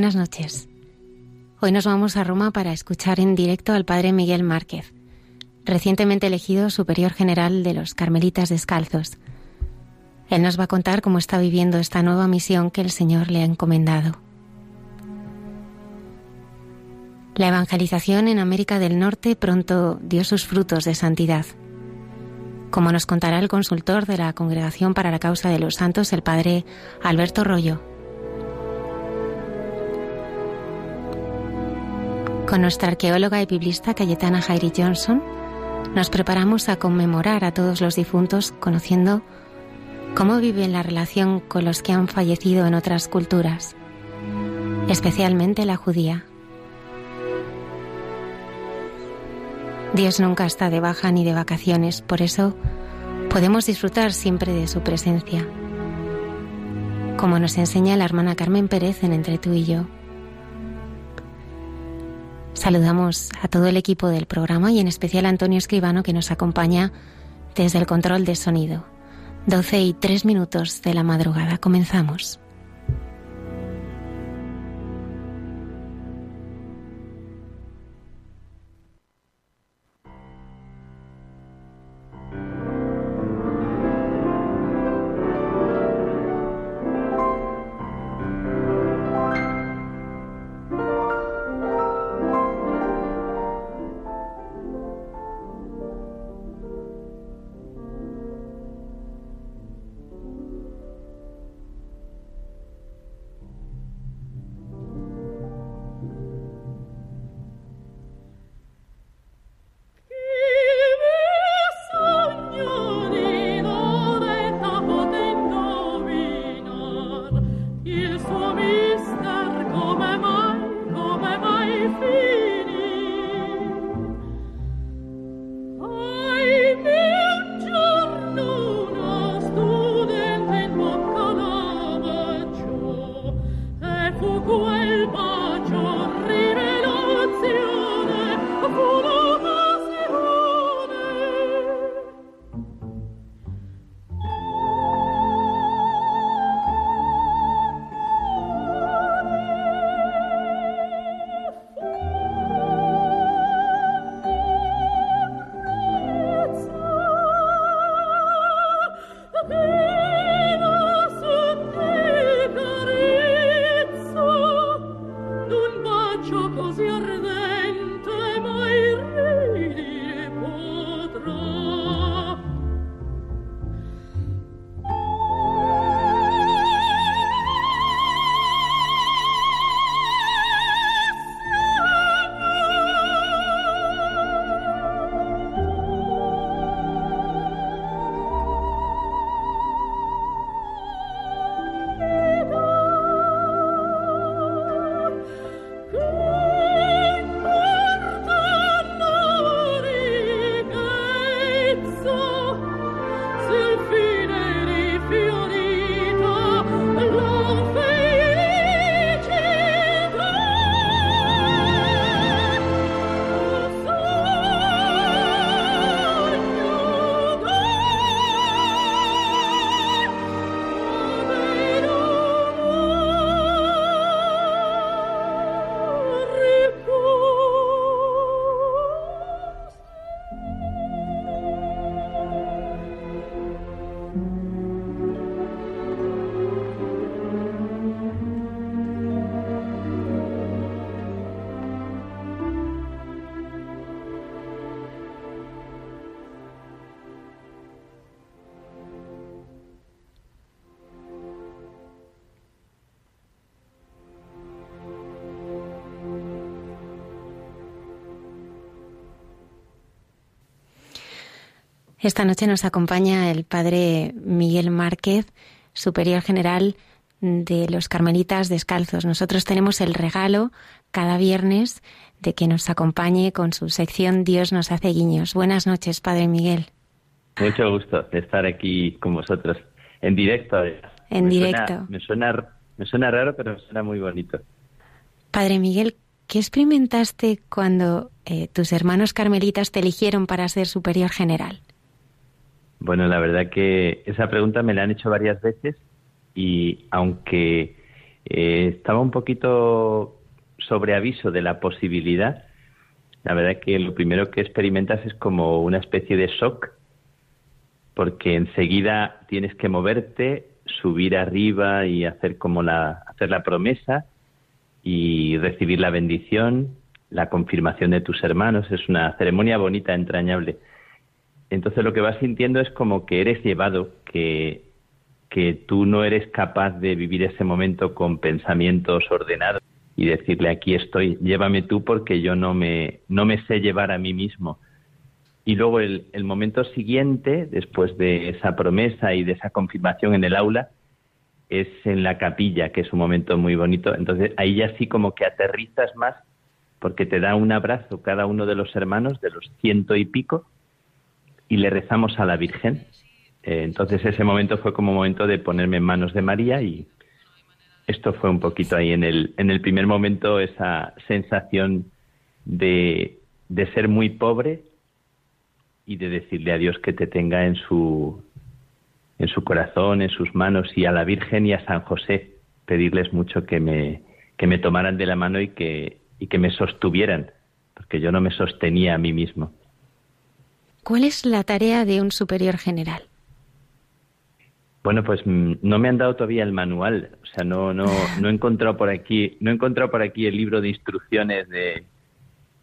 Buenas noches. Hoy nos vamos a Roma para escuchar en directo al Padre Miguel Márquez, recientemente elegido Superior General de los Carmelitas Descalzos. Él nos va a contar cómo está viviendo esta nueva misión que el Señor le ha encomendado. La evangelización en América del Norte pronto dio sus frutos de santidad. Como nos contará el consultor de la Congregación para la Causa de los Santos, el Padre Alberto Rollo, Con nuestra arqueóloga y biblista Cayetana Jairi Johnson, nos preparamos a conmemorar a todos los difuntos conociendo cómo viven la relación con los que han fallecido en otras culturas, especialmente la judía. Dios nunca está de baja ni de vacaciones, por eso podemos disfrutar siempre de su presencia, como nos enseña la hermana Carmen Pérez en Entre tú y yo. Saludamos a todo el equipo del programa y en especial a Antonio Escribano que nos acompaña desde el control de sonido. 12 y 3 minutos de la madrugada. Comenzamos. Esta noche nos acompaña el padre Miguel Márquez, superior general de los Carmelitas Descalzos. Nosotros tenemos el regalo cada viernes de que nos acompañe con su sección Dios nos hace guiños. Buenas noches, padre Miguel. Mucho gusto de estar aquí con vosotros en directo. En directo. me, suena, me suena raro, pero me suena muy bonito. Padre Miguel, ¿qué experimentaste cuando eh, tus hermanos carmelitas te eligieron para ser superior general? Bueno, la verdad que esa pregunta me la han hecho varias veces y aunque eh, estaba un poquito sobre aviso de la posibilidad, la verdad que lo primero que experimentas es como una especie de shock, porque enseguida tienes que moverte, subir arriba y hacer como la hacer la promesa y recibir la bendición, la confirmación de tus hermanos, es una ceremonia bonita, entrañable. Entonces lo que vas sintiendo es como que eres llevado, que, que tú no eres capaz de vivir ese momento con pensamientos ordenados y decirle aquí estoy, llévame tú porque yo no me, no me sé llevar a mí mismo. Y luego el, el momento siguiente, después de esa promesa y de esa confirmación en el aula, es en la capilla, que es un momento muy bonito. Entonces ahí ya sí como que aterrizas más porque te da un abrazo cada uno de los hermanos, de los ciento y pico, y le rezamos a la Virgen. Eh, entonces ese momento fue como momento de ponerme en manos de María y esto fue un poquito ahí en el, en el primer momento esa sensación de, de ser muy pobre y de decirle a Dios que te tenga en su, en su corazón, en sus manos y a la Virgen y a San José, pedirles mucho que me, que me tomaran de la mano y que, y que me sostuvieran, porque yo no me sostenía a mí mismo. ¿Cuál es la tarea de un superior general? Bueno, pues mm, no me han dado todavía el manual, o sea, no no no he encontrado por aquí, no he encontrado por aquí el libro de instrucciones de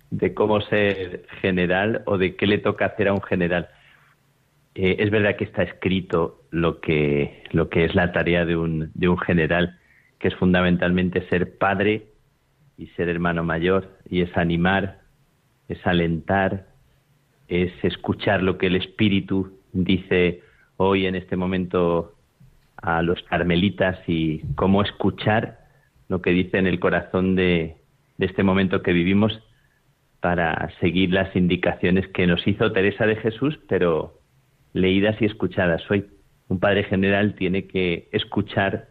de cómo ser general o de qué le toca hacer a un general. Eh, es verdad que está escrito lo que lo que es la tarea de un de un general, que es fundamentalmente ser padre y ser hermano mayor y es animar, es alentar, es escuchar lo que el Espíritu dice hoy en este momento a los carmelitas y cómo escuchar lo que dice en el corazón de, este momento que vivimos para seguir las indicaciones que nos hizo Teresa de Jesús, pero leídas y escuchadas hoy. Un padre general tiene que escuchar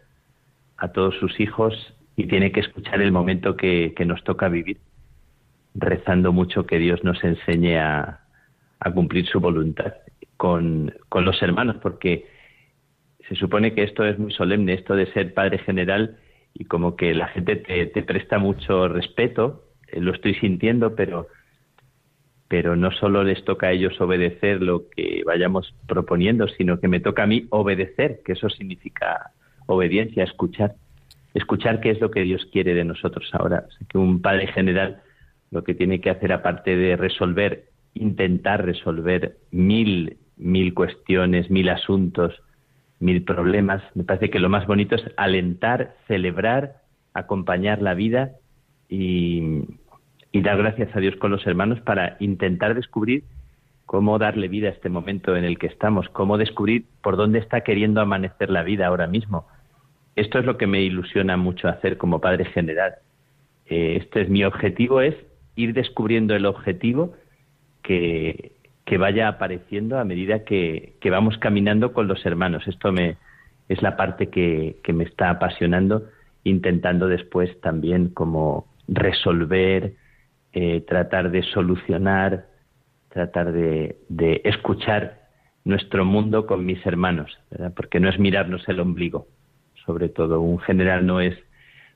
a todos sus hijos y tiene que escuchar el momento que nos toca vivir, rezando mucho que Dios nos enseñe a, a cumplir su voluntad con, con los hermanos, porque se supone que esto es muy solemne, esto de ser padre general, y como que la gente te, presta mucho respeto, eh, lo estoy sintiendo, pero, pero no solo les toca a ellos obedecer lo que vayamos proponiendo, sino que me toca a mí obedecer, que eso significa obediencia, escuchar, escuchar qué es lo que Dios quiere de nosotros ahora. que un padre general lo que tiene que hacer, aparte de resolver intentar resolver mil, mil cuestiones, mil asuntos, mil problemas. Me parece que lo más bonito es alentar, celebrar, acompañar la vida y, y dar gracias a Dios con los hermanos para intentar descubrir cómo darle vida a este momento en el que estamos, cómo descubrir por dónde está queriendo amanecer la vida ahora mismo. Esto es lo que me ilusiona mucho hacer como padre general. Eh, este es mi objetivo, es ir descubriendo el objetivo que, vaya apareciendo a medida que, vamos caminando con los hermanos. Esto me, es la parte que, me está apasionando, intentando después también como resolver, eh, tratar de solucionar, tratar de, escuchar nuestro mundo con mis hermanos, porque no es mirarnos el ombligo, sobre todo. Un general no es,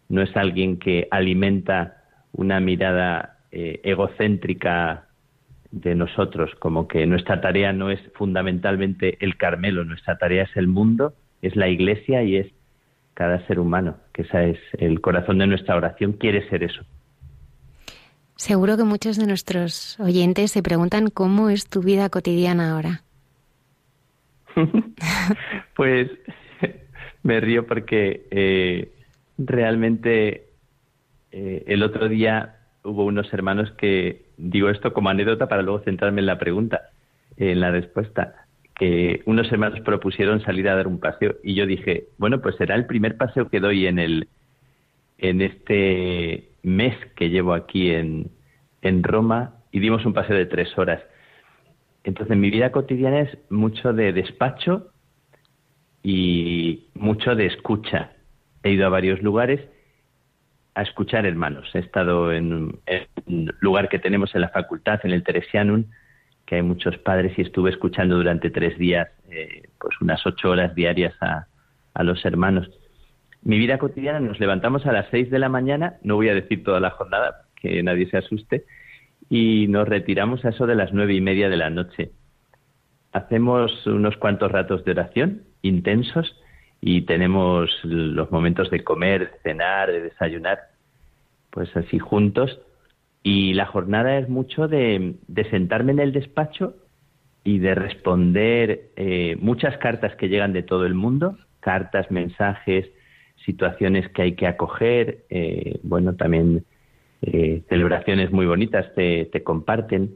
no es alguien que alimenta una mirada eh, egocéntrica de nosotros, como que nuestra tarea no es fundamentalmente el Carmelo, nuestra tarea es el mundo, es la Iglesia y es cada ser humano, que esa es el corazón de nuestra oración, quiere ser eso. Seguro que muchos de nuestros oyentes se preguntan cómo es tu vida cotidiana ahora. pues me río porque eh, realmente eh, el otro día hubo unos hermanos que digo esto como anécdota para luego centrarme en la pregunta, en la respuesta. que unos hermanos propusieron salir a dar un paseo y yo dije, bueno, pues será el primer paseo que doy en el en este mes que llevo aquí en, en Roma y dimos un paseo de tres horas. Entonces mi vida cotidiana es mucho de despacho y mucho de escucha. He ido a varios lugares a escuchar hermanos. He estado en, un lugar que tenemos en la facultad, en el Teresianum, que hay muchos padres y estuve escuchando durante tres días, eh, pues unas ocho horas diarias a, a los hermanos. Mi vida cotidiana nos levantamos a las seis de la mañana, no voy a decir toda la jornada, que nadie se asuste, y nos retiramos a eso de las nueve y media de la noche. Hacemos unos cuantos ratos de oración intensos y tenemos los momentos de comer, de cenar, de desayunar, pues así juntos. Y la jornada es mucho de, sentarme en el despacho y de responder eh, muchas cartas que llegan de todo el mundo, cartas, mensajes, situaciones que hay que acoger, eh, bueno, también eh, celebraciones muy bonitas te, comparten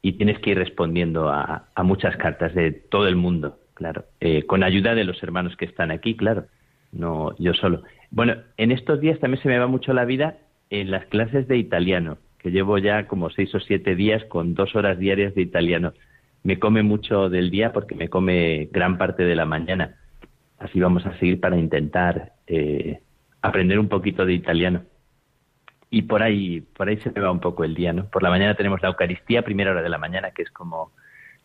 y tienes que ir respondiendo a, muchas cartas de todo el mundo, claro, eh, con ayuda de los hermanos que están aquí, claro, no yo solo. Bueno, en estos días también se me va mucho la vida en las clases de italiano, que llevo ya como seis o siete días con dos horas diarias de italiano. Me come mucho del día porque me come gran parte de la mañana. Así vamos a seguir para intentar eh, aprender un poquito de italiano y por ahí, por ahí se me va un poco el día, ¿no? Por la mañana tenemos la Eucaristía, primera hora de la mañana, que es como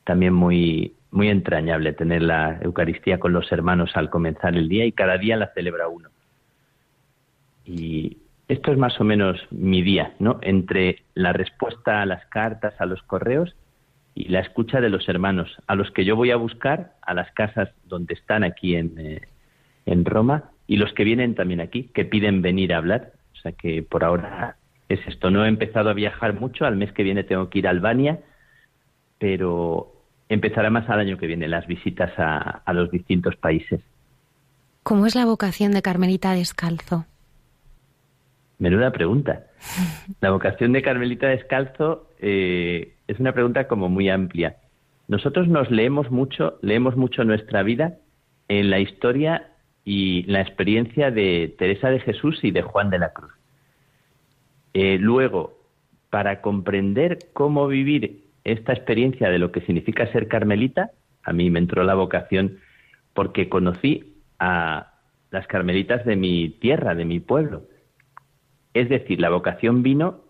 también muy, muy entrañable tener la Eucaristía con los hermanos al comenzar el día y cada día la celebra uno. Y esto es más o menos mi día, ¿no? Entre la respuesta a las cartas, a los correos y la escucha de los hermanos, a los que yo voy a buscar a las casas donde están aquí en, eh, en Roma y los que vienen también aquí, que piden venir a hablar o sea que por ahora es esto. No he empezado a viajar mucho. Al mes que viene tengo que ir a Albania, pero empezará más al año que viene las visitas a, los distintos países. ¿Cómo es la vocación de Carmelita Descalzo? Menuda pregunta. La vocación de Carmelita Descalzo eh, es una pregunta como muy amplia. Nosotros nos leemos mucho, leemos mucho nuestra vida en la historia y la experiencia de Teresa de Jesús y de Juan de la Cruz. Eh, luego, para comprender cómo vivir esta experiencia de lo que significa ser carmelita, a mí me entró la vocación porque conocí a las carmelitas de mi tierra, de mi pueblo. Es decir, la vocación vino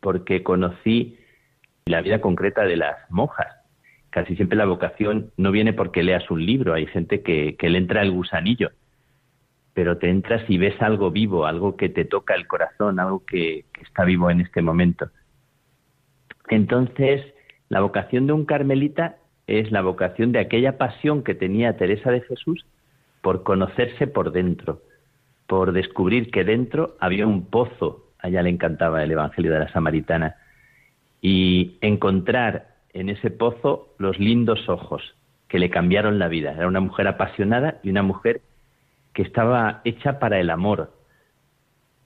porque conocí la vida concreta de las monjas. Casi siempre la vocación no viene porque leas un libro, hay gente que, le entra el gusanillo pero te entras y ves algo vivo, algo que te toca el corazón, algo que, está vivo en este momento. Entonces, la vocación de un carmelita es la vocación de aquella pasión que tenía Teresa de Jesús por conocerse por dentro, por descubrir que dentro había un pozo, a ella le encantaba el Evangelio de la Samaritana, y encontrar en ese pozo los lindos ojos que le cambiaron la vida. Era una mujer apasionada y una mujer que estaba hecha para el amor.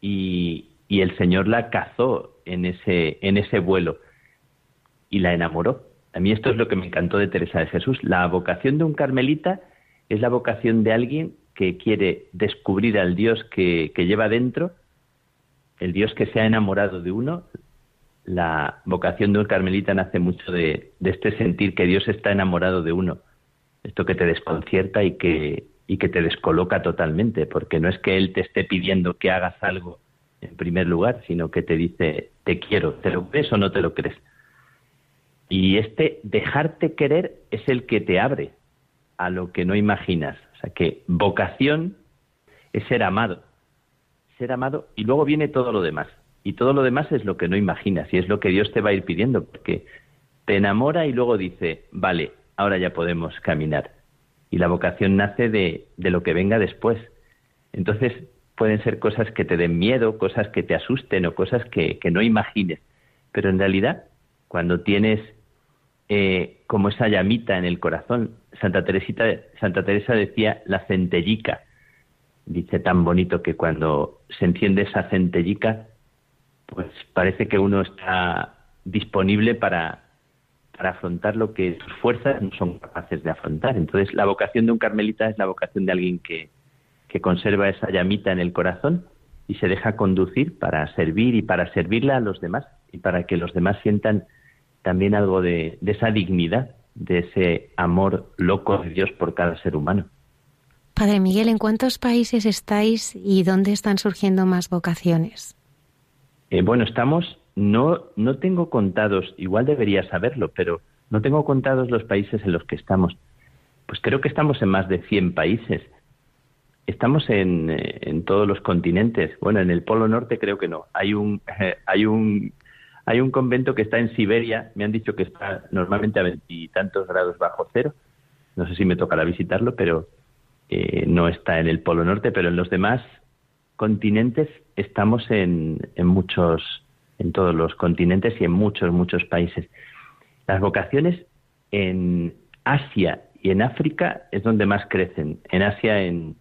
Y, el Señor la cazó en ese, en ese vuelo y la enamoró. A mí esto es lo que me encantó de Teresa de Jesús. La vocación de un carmelita es la vocación de alguien que quiere descubrir al Dios que, lleva dentro, el Dios que se ha enamorado de uno. La vocación de un carmelita nace mucho de, de este sentir que Dios está enamorado de uno. Esto que te desconcierta y que, y que te descoloca totalmente, porque no es que él te esté pidiendo que hagas algo en primer lugar, sino que te dice, te quiero, ¿te lo crees o no te lo crees? Y este dejarte querer es el que te abre a lo que no imaginas. O sea que vocación es ser amado, ser amado y luego viene todo lo demás. Y todo lo demás es lo que no imaginas y es lo que Dios te va a ir pidiendo, porque te enamora y luego dice, vale, ahora ya podemos caminar y la vocación nace de, lo que venga después. Entonces pueden ser cosas que te den miedo, cosas que te asusten o cosas que, no imagines. Pero en realidad, cuando tienes eh, como esa llamita en el corazón, Santa, Teresita, Santa Teresa decía la centellica. Dice tan bonito que cuando se enciende esa centellica, pues parece que uno está disponible para, para afrontar lo que sus fuerzas no son capaces de afrontar. Entonces, la vocación de un carmelita es la vocación de alguien que, que conserva esa llamita en el corazón y se deja conducir para servir y para servirle a los demás y para que los demás sientan también algo de, de esa dignidad, de ese amor loco de Dios por cada ser humano. Padre Miguel, ¿en cuántos países estáis y dónde están surgiendo más vocaciones? Eh, bueno, estamos, no, no tengo contados, igual debería saberlo, pero no tengo contados los países en los que estamos. Pues creo que estamos en más de 100 países. Estamos en, eh, en todos los continentes. Bueno, en el Polo Norte creo que no. Hay un, hay un, hay un convento que está en Siberia. Me han dicho que está normalmente a veintitantos grados bajo cero. No sé si me tocará visitarlo, pero eh, no está en el Polo Norte, pero en los demás continentes estamos en, en muchos, en todos los continentes y en muchos, muchos países. Las vocaciones en Asia y en África es donde más crecen. En Asia, en,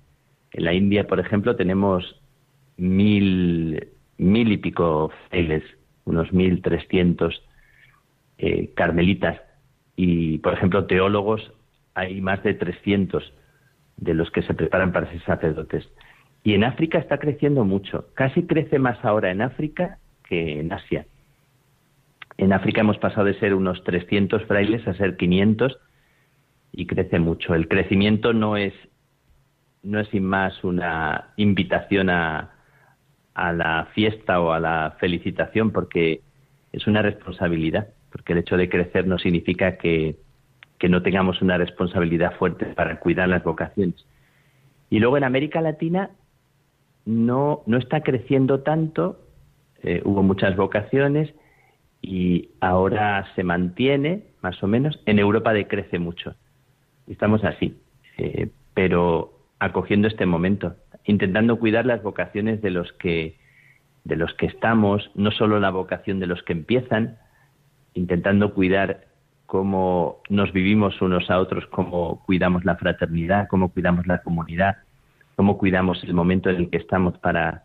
en la India, por ejemplo, tenemos mil, mil y pico frailes, unos mil trescientos eh, carmelitas. Y, por ejemplo, teólogos hay más de trescientos de los que se preparan para ser sacerdotes. Y en África está creciendo mucho. Casi crece más ahora en África que en Asia. En África hemos pasado de ser unos 300 frailes a ser 500 y crece mucho. El crecimiento no es no es sin más una invitación a, a la fiesta o a la felicitación porque es una responsabilidad, porque el hecho de crecer no significa que, que no tengamos una responsabilidad fuerte para cuidar las vocaciones. Y luego en América Latina no, no está creciendo tanto, eh, hubo muchas vocaciones y ahora se mantiene, más o menos. En Europa decrece mucho. Estamos así, eh, pero acogiendo este momento, intentando cuidar las vocaciones de los que de los que estamos, no solo la vocación de los que empiezan, intentando cuidar cómo nos vivimos unos a otros, cómo cuidamos la fraternidad, cómo cuidamos la comunidad, cómo cuidamos el momento en el que estamos para,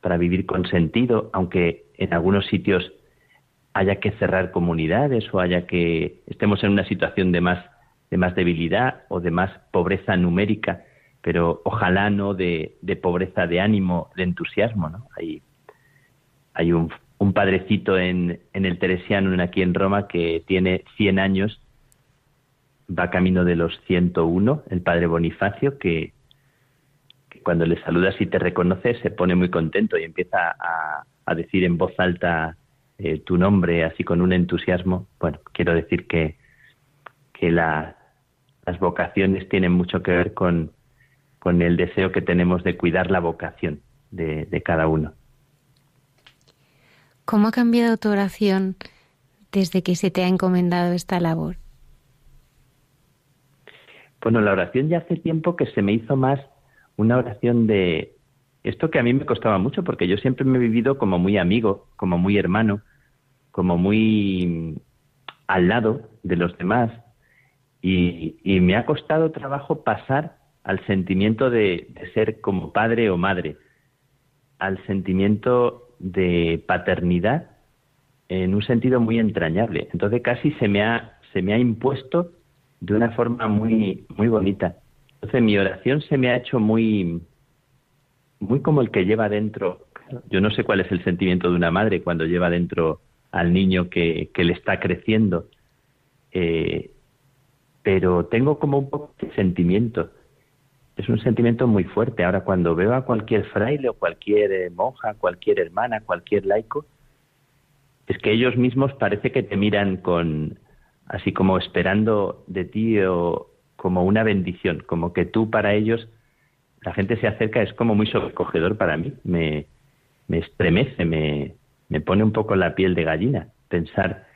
para vivir con sentido, aunque en algunos sitios haya que cerrar comunidades o haya que estemos en una situación de más, de más debilidad o de más pobreza numérica, pero ojalá no de, pobreza de ánimo, de entusiasmo. ¿no? Hay, hay un un padrecito en, en el Teresiano, aquí en Roma, que tiene 100 años, va camino de los 101, el padre Bonifacio, que, cuando le saludas y te reconoce se pone muy contento y empieza a, decir en voz alta eh, tu nombre, así con un entusiasmo. Bueno, quiero decir que, que las vocaciones tienen mucho que ver con, con el deseo que tenemos de cuidar la vocación de cada uno. ¿Cómo ha cambiado tu oración desde que se te ha encomendado esta labor? Bueno, la oración ya hace tiempo que se me hizo más una oración de esto que a mí me costaba mucho porque yo siempre me he vivido como muy amigo, como muy hermano, como muy al lado de los demás y, me ha costado trabajo pasar al sentimiento de ser como padre o madre, al sentimiento de paternidad en un sentido muy entrañable. Entonces casi se me ha, se me ha impuesto de una forma muy, muy bonita. Entonces mi oración se me ha hecho muy, muy como el que lleva dentro. Yo no sé cuál es el sentimiento de una madre cuando lleva dentro al niño que, que le está creciendo, eh, pero tengo como un poco de sentimiento es un sentimiento muy fuerte. Ahora, cuando veo a cualquier fraile o cualquier eh, monja, cualquier hermana, cualquier laico, es que ellos mismos parece que te miran con, así como esperando de ti o como una bendición, como que tú para ellos, la gente se acerca, es como muy sobrecogedor para mí, me, me estremece, me, me pone un poco la piel de gallina pensar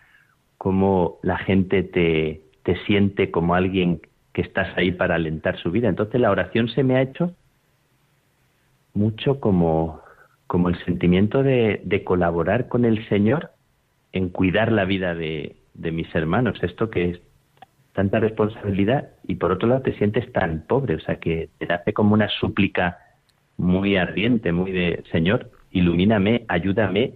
cómo la gente te, te siente como alguien que estás ahí para alentar su vida. Entonces la oración se me ha hecho mucho como, como el sentimiento de, colaborar con el Señor en cuidar la vida de, de mis hermanos. Esto que es tanta responsabilidad y por otro lado te sientes tan pobre, o sea que te hace como una súplica muy ardiente, muy de Señor, ilumíname, ayúdame,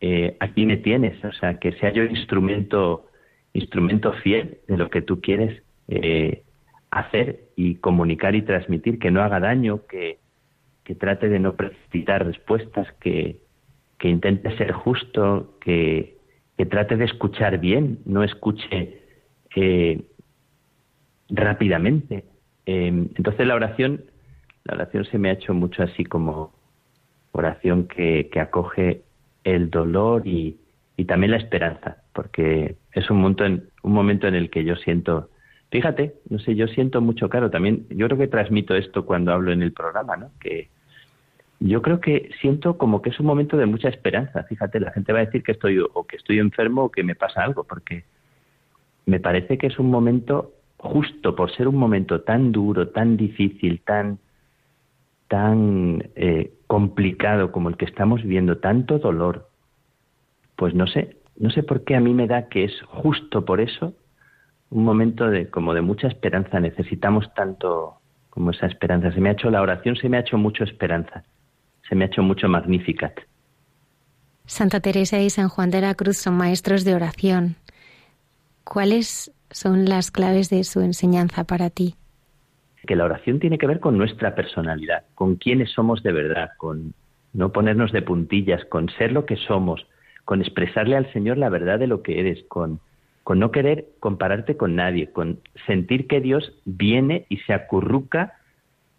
eh, aquí me tienes, o sea que sea yo instrumento instrumento fiel de lo que tú quieres eh, hacer y comunicar y transmitir, que no haga daño, que, que trate de no precipitar respuestas, que, que intente ser justo, que, que, trate de escuchar bien, no escuche eh, rápidamente. Em, entonces la oración, la oración se me ha hecho mucho así como oración que, que acoge el dolor y, y también la esperanza, porque es un momento, en, un momento en el que yo siento, fíjate, no sé, yo siento mucho, claro, también, yo creo que transmito esto cuando hablo en el programa, ¿no? Que yo creo que siento como que es un momento de mucha esperanza, fíjate, la gente va a decir que estoy o que estoy enfermo o que me pasa algo, porque me parece que es un momento justo por ser un momento tan duro, tan difícil, tan tan eh, complicado como el que estamos viviendo, tanto dolor, pues no sé, no sé por qué a mí me da que es justo por eso un momento de como de mucha esperanza. Necesitamos tanto como esa esperanza. Se me ha hecho la oración, se me ha hecho mucho esperanza, se me ha hecho mucho magnificat. Santa Teresa y San Juan de la Cruz son maestros de oración. ¿Cuáles son las claves de su enseñanza para ti? Que la oración tiene que ver con nuestra personalidad, con quiénes somos de verdad, con no ponernos de puntillas, con ser lo que somos, con expresarle al Señor la verdad de lo que eres, con, con no querer compararte con nadie, con sentir que Dios viene y se acurruca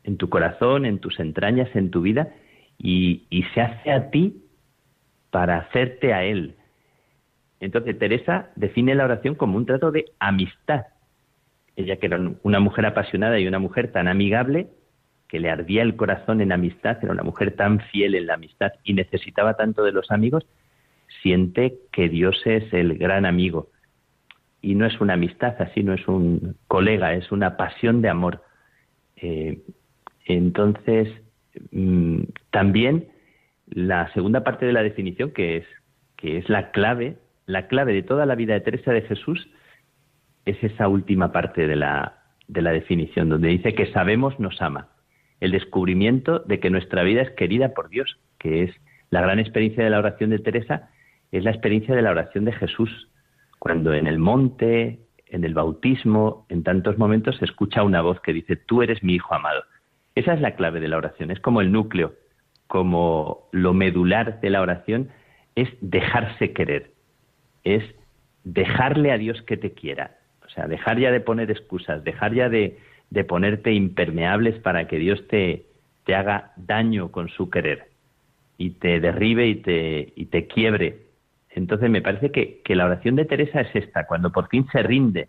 en tu corazón, en tus entrañas, en tu vida, y, y se hace a ti para hacerte a Él. Entonces Teresa define la oración como un trato de amistad. Ella que era una mujer apasionada y una mujer tan amigable, que le ardía el corazón en amistad, era una mujer tan fiel en la amistad y necesitaba tanto de los amigos, siente que Dios es el gran amigo. Y no es una amistad así, no es un colega, es una pasión de amor. Eh, entonces, mm, también la segunda parte de la definición, que es, que es la clave, la clave de toda la vida de Teresa de Jesús, es esa última parte de la, de la definición, donde dice que sabemos nos ama. El descubrimiento de que nuestra vida es querida por Dios, que es la gran experiencia de la oración de Teresa, es la experiencia de la oración de Jesús, cuando en el monte, en el bautismo, en tantos momentos se escucha una voz que dice, tú eres mi hijo amado. Esa es la clave de la oración, es como el núcleo, como lo medular de la oración, es dejarse querer, es dejarle a Dios que te quiera, o sea, dejar ya de poner excusas, dejar ya de, ponerte impermeables para que Dios te, te haga daño con su querer y te derribe y te, y te quiebre entonces me parece que, la oración de Teresa es esta, cuando por fin se rinde,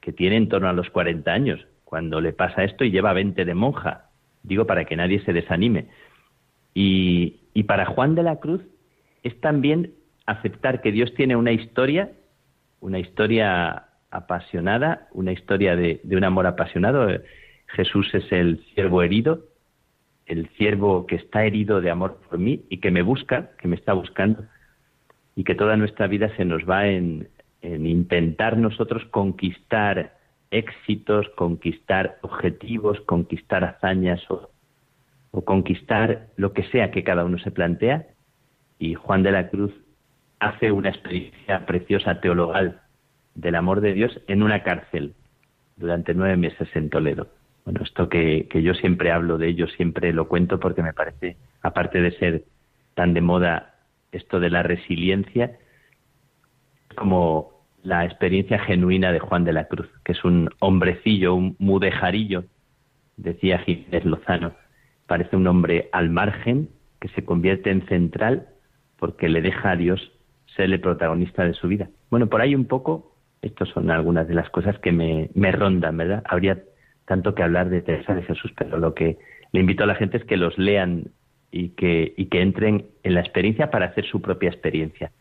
que tiene en torno a los 40 años, cuando le pasa esto y lleva 20 de monja, digo para que nadie se desanime. Y, para Juan de la Cruz es también aceptar que Dios tiene una historia, una historia apasionada, una historia de, de un amor apasionado. Jesús es el siervo herido, el siervo que está herido de amor por mí y que me busca, que me está buscando y que toda nuestra vida se nos va en, intentar nosotros conquistar éxitos, conquistar objetivos, conquistar hazañas o, conquistar lo que sea que cada uno se plantea. Y Juan de la Cruz hace una experiencia preciosa teologal del amor de Dios en una cárcel durante nueve meses en Toledo. Bueno, esto que, que yo siempre hablo de ello, siempre lo cuento porque me parece, aparte de ser tan de moda esto de la resiliencia como la experiencia genuina de Juan de la Cruz, que es un hombrecillo, un mudejarillo, decía Jiménez Lozano. Parece un hombre al margen que se convierte en central porque le deja a Dios ser el protagonista de su vida. Bueno, por ahí un poco, estas son algunas de las cosas que me, me rondan, ¿verdad? Habría tanto que hablar de Teresa de Jesús, pero lo que le invito a la gente es que los lean y que, y que entren en la experiencia para hacer su propia experiencia.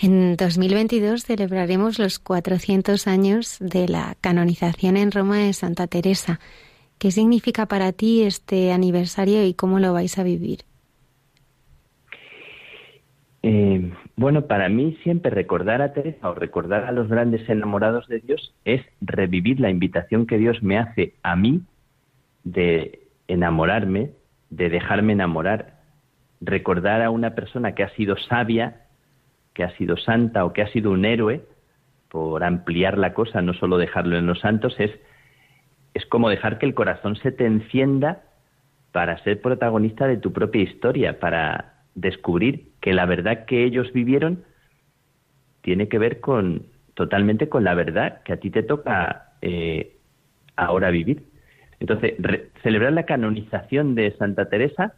En 2022 celebraremos los 400 años de la canonización en Roma de Santa Teresa. ¿Qué significa para ti este aniversario y cómo lo vais a vivir? Eh, bueno, para mí siempre recordar a Teresa o recordar a los grandes enamorados de Dios es revivir la invitación que Dios me hace a mí de enamorarme de dejarme enamorar, recordar a una persona que ha sido sabia, que ha sido santa o que ha sido un héroe, por ampliar la cosa, no solo dejarlo en los santos, es, es como dejar que el corazón se te encienda para ser protagonista de tu propia historia, para descubrir que la verdad que ellos vivieron tiene que ver con totalmente con la verdad que a ti te toca eh, ahora vivir. Entonces, celebrar la canonización de Santa Teresa,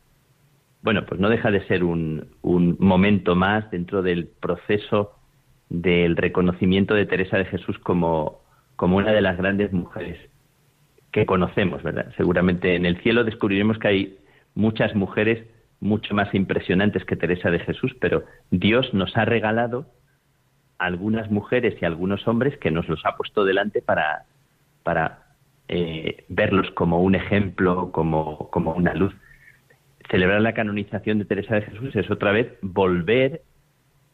bueno, pues no deja de ser un, momento más dentro del proceso del reconocimiento de Teresa de Jesús como, como una de las grandes mujeres que conocemos, ¿verdad? Seguramente en el cielo descubriremos que hay muchas mujeres mucho más impresionantes que Teresa de Jesús, pero Dios nos ha regalado algunas mujeres y algunos hombres que nos los ha puesto delante para, para eh, verlos como un ejemplo, como, como una luz. Celebrar la canonización de Teresa de Jesús es otra vez volver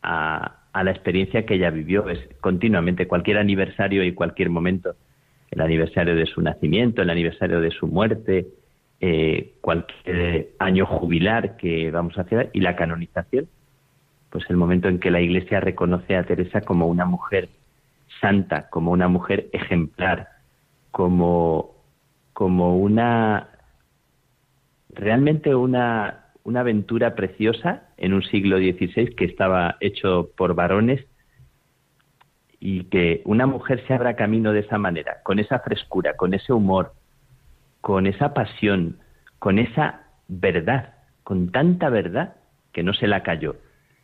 a, a la experiencia que ella vivió. Es continuamente cualquier aniversario y cualquier momento, el aniversario de su nacimiento, el aniversario de su muerte, eh, cualquier año jubilar que vamos a hacer y la canonización, pues el momento en que la Iglesia reconoce a Teresa como una mujer santa, como una mujer ejemplar, como, como una realmente una, una aventura preciosa en un siglo XVI que estaba hecho por varones y que una mujer se abra camino de esa manera, con esa frescura, con ese humor, con esa pasión, con esa verdad, con tanta verdad que no se la cayó.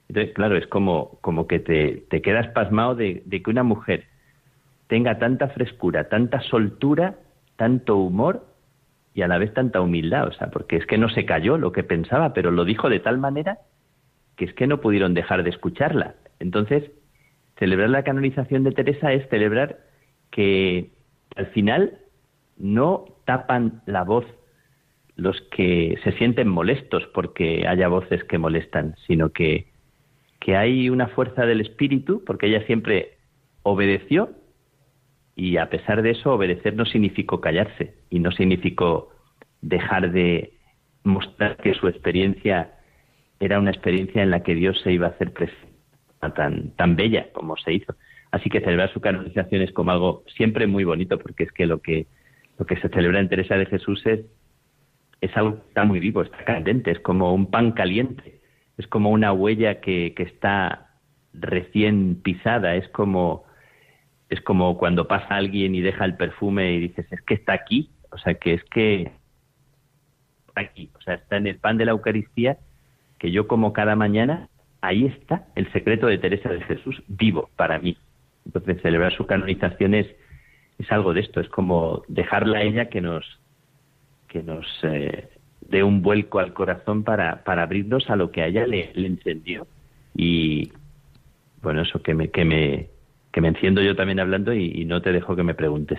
Entonces, claro, es como, como que te, te quedas pasmado de, de que una mujer tenga tanta frescura, tanta soltura, tanto humor y a la vez tanta humildad, o sea, porque es que no se cayó lo que pensaba, pero lo dijo de tal manera que es que no pudieron dejar de escucharla. Entonces, celebrar la canonización de Teresa es celebrar que al final no tapan la voz los que se sienten molestos porque haya voces que molestan, sino que, que hay una fuerza del espíritu, porque ella siempre obedeció y a pesar de eso obedecer no significó callarse y no significó dejar de mostrar que su experiencia era una experiencia en la que Dios se iba a hacer tan, tan bella como se hizo. Así que celebrar su canonización es como algo siempre muy bonito, porque es que lo que lo que se celebra en Teresa de Jesús es, es algo que está muy vivo, está candente, es como un pan caliente, es como una huella que, que está recién pisada, es como, es como cuando pasa alguien y deja el perfume y dices, es que está aquí, o sea, que es que está aquí, o sea, está en el pan de la Eucaristía que yo como cada mañana, ahí está el secreto de Teresa de Jesús vivo para mí. Entonces, celebrar su canonización es, es algo de esto, es como dejarla a ella que nos, que nos eh, dé un vuelco al corazón para, para abrirnos a lo que a ella le, le encendió. Y bueno, eso que me, que me, que me enciendo yo también hablando y, no te dejo que me preguntes.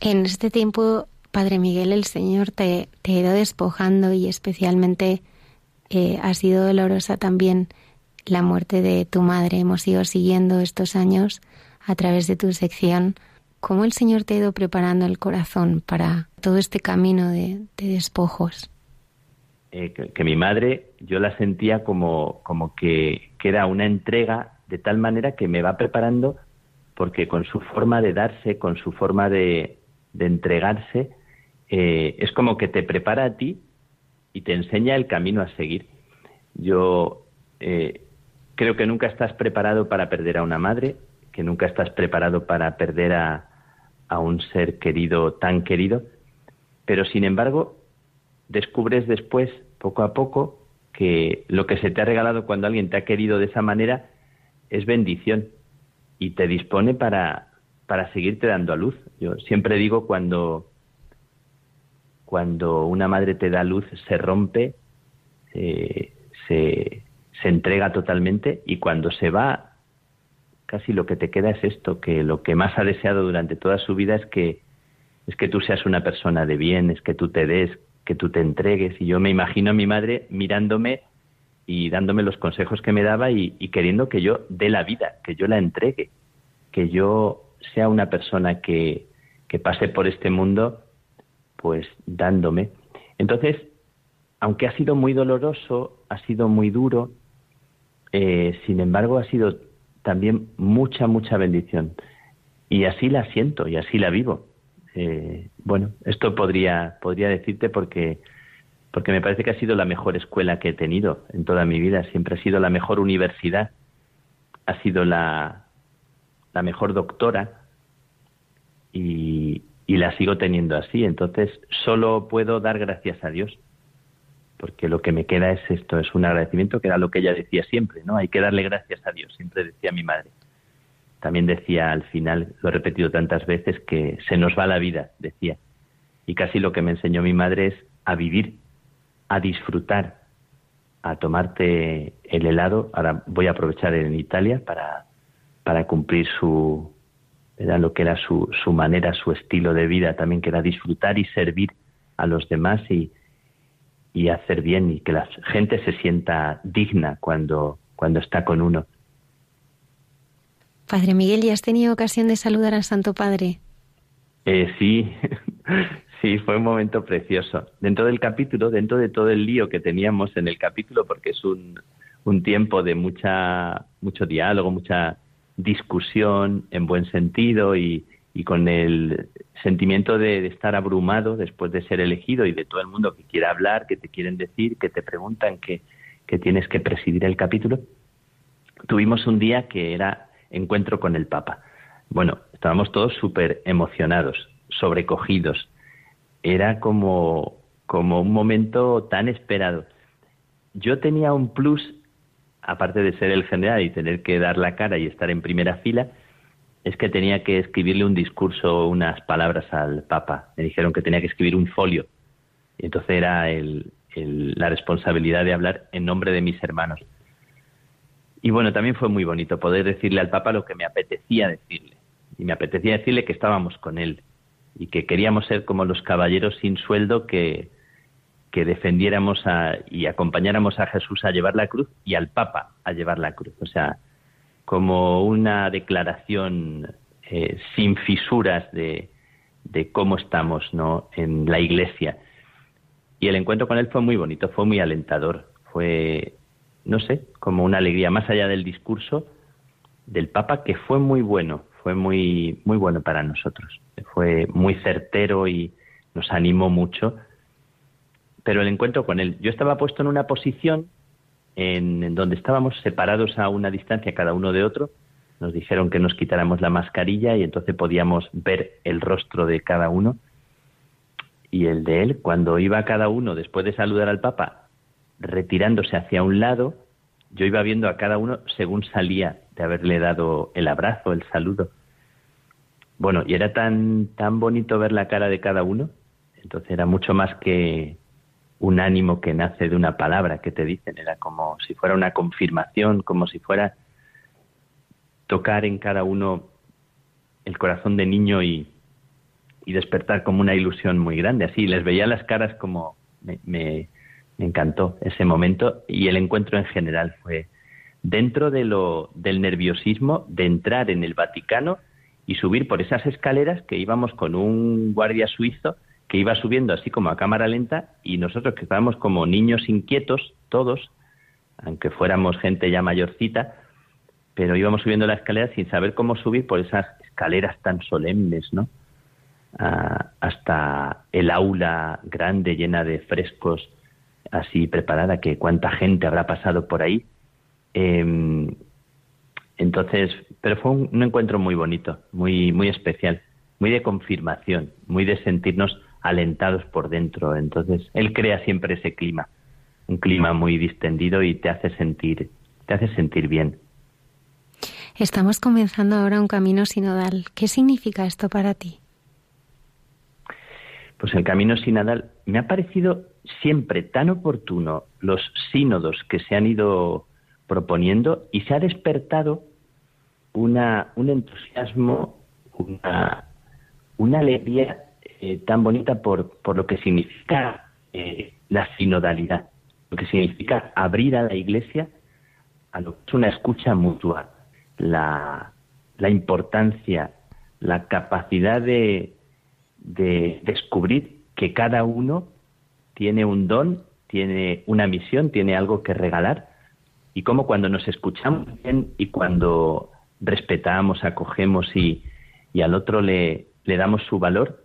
En este tiempo, Padre Miguel, el Señor te, te ha ido despojando y especialmente eh, ha sido dolorosa también la muerte de tu madre. Hemos ido siguiendo estos años a través de tu sección cómo el Señor te ha ido preparando el corazón para todo este camino de, despojos. Eh, que, mi madre yo la sentía como, como que, que, era una entrega de tal manera que me va preparando porque con su forma de darse, con su forma de, de entregarse, eh, es como que te prepara a ti y te enseña el camino a seguir. Yo eh, creo que nunca estás preparado para perder a una madre, que nunca estás preparado para perder a, a un ser querido tan querido, pero sin embargo descubres después, poco a poco, que lo que se te ha regalado cuando alguien te ha querido de esa manera es bendición y te dispone para, para seguirte dando a luz. Yo siempre digo cuando cuando una madre te da luz, se rompe, se, se, entrega totalmente y cuando se va, casi lo que te queda es esto, que lo que más ha deseado durante toda su vida es que, es que tú seas una persona de bien, es que tú te des, que tú te entregues. Y yo me imagino a mi madre mirándome y dándome los consejos que me daba y, queriendo que yo dé la vida, que yo la entregue, que yo sea una persona que, que pase por este mundo pues dándome. Entonces, aunque ha sido muy doloroso, ha sido muy duro, eh, sin embargo ha sido también mucha, mucha bendición. Y así la siento y así la vivo. Eh, bueno, esto podría, podría decirte porque, porque me parece que ha sido la mejor escuela que he tenido en toda mi vida. Siempre ha sido la mejor universidad. Ha sido la, mejor doctora. Y, y la sigo teniendo así. Entonces, solo puedo dar gracias a Dios, porque lo que me queda es esto, es un agradecimiento, que era lo que ella decía siempre, ¿no? Hay que darle gracias a Dios, siempre decía mi madre. También decía al final, lo he repetido tantas veces, que se nos va la vida, decía. Y casi lo que me enseñó mi madre es a vivir, a disfrutar, a tomarte el helado. Ahora voy a aprovechar en Italia para, para cumplir su, era lo que era su, su manera, su estilo de vida también, que era disfrutar y servir a los demás y, y hacer bien y que la gente se sienta digna cuando, cuando está con uno. Padre Miguel, ¿y has tenido ocasión de saludar al Santo Padre? Eh, sí, sí, fue un momento precioso. Dentro del capítulo, dentro de todo el lío que teníamos en el capítulo, porque es un, tiempo de mucha, mucho diálogo, mucha discusión en buen sentido y, con el sentimiento de, estar abrumado después de ser elegido y de todo el mundo que quiere hablar, que te quieren decir, que te preguntan que, que tienes que presidir el capítulo, tuvimos un día que era encuentro con el Papa. Bueno, estábamos todos súper emocionados, sobrecogidos. Era como, como un momento tan esperado. Yo tenía un plus aparte de ser el general y tener que dar la cara y estar en primera fila, es que tenía que escribirle un discurso, unas palabras al Papa. Me dijeron que tenía que escribir un folio. Y entonces era la responsabilidad de hablar en nombre de mis hermanos. Y bueno, también fue muy bonito poder decirle al Papa lo que me apetecía decirle. Y me apetecía decirle que estábamos con él y que queríamos ser como los caballeros sin sueldo que, que defendiéramos y acompañáramos a Jesús a llevar la cruz y al Papa a llevar la cruz. O sea, como una declaración eh, sin fisuras de, de, cómo estamos ¿no? en la iglesia. Y el encuentro con él fue muy bonito, fue muy alentador, fue, no sé, como una alegría más allá del discurso del Papa que fue muy bueno, fue muy, muy bueno para nosotros. Fue muy certero y nos animó mucho pero el encuentro con él. Yo estaba puesto en una posición en, donde estábamos separados a una distancia cada uno de otro. Nos dijeron que nos quitáramos la mascarilla y entonces podíamos ver el rostro de cada uno y el de él. Cuando iba cada uno, después de saludar al Papa, retirándose hacia un lado, yo iba viendo a cada uno según salía de haberle dado el abrazo, el saludo. Bueno, y era tan, tan bonito ver la cara de cada uno, entonces era mucho más que, un ánimo que nace de una palabra que te dicen, era como si fuera una confirmación, como si fuera tocar en cada uno el corazón de niño y, despertar como una ilusión muy grande. Así les veía las caras como me, me, encantó ese momento y el encuentro en general fue dentro de lo, del nerviosismo de entrar en el Vaticano y subir por esas escaleras que íbamos con un guardia suizo que iba subiendo así como a cámara lenta y nosotros que estábamos como niños inquietos, todos, aunque fuéramos gente ya mayorcita, pero íbamos subiendo la escalera sin saber cómo subir por esas escaleras tan solemnes, ¿no? Ah, hasta el aula grande llena de frescos, así preparada, que cuánta gente habrá pasado por ahí. Em, entonces, pero fue un, un, encuentro muy bonito, muy, muy especial, muy de confirmación, muy de sentirnos alentados por dentro. Entonces, él crea siempre ese clima, un clima muy distendido y te hace sentir, te hace sentir bien. Estamos comenzando ahora un camino sinodal. ¿Qué significa esto para ti? Pues el camino sinodal me ha parecido siempre tan oportuno los sínodos que se han ido proponiendo y se ha despertado una, un entusiasmo, una, una alegría eh, tan bonita por, por lo que significa eh, la sinodalidad, lo que significa abrir a la Iglesia a lo que es una escucha mutua, la, la importancia, la capacidad de, de descubrir que cada uno tiene un don, tiene una misión, tiene algo que regalar y cómo cuando nos escuchamos bien y cuando respetamos, acogemos y, al otro le, le damos su valor,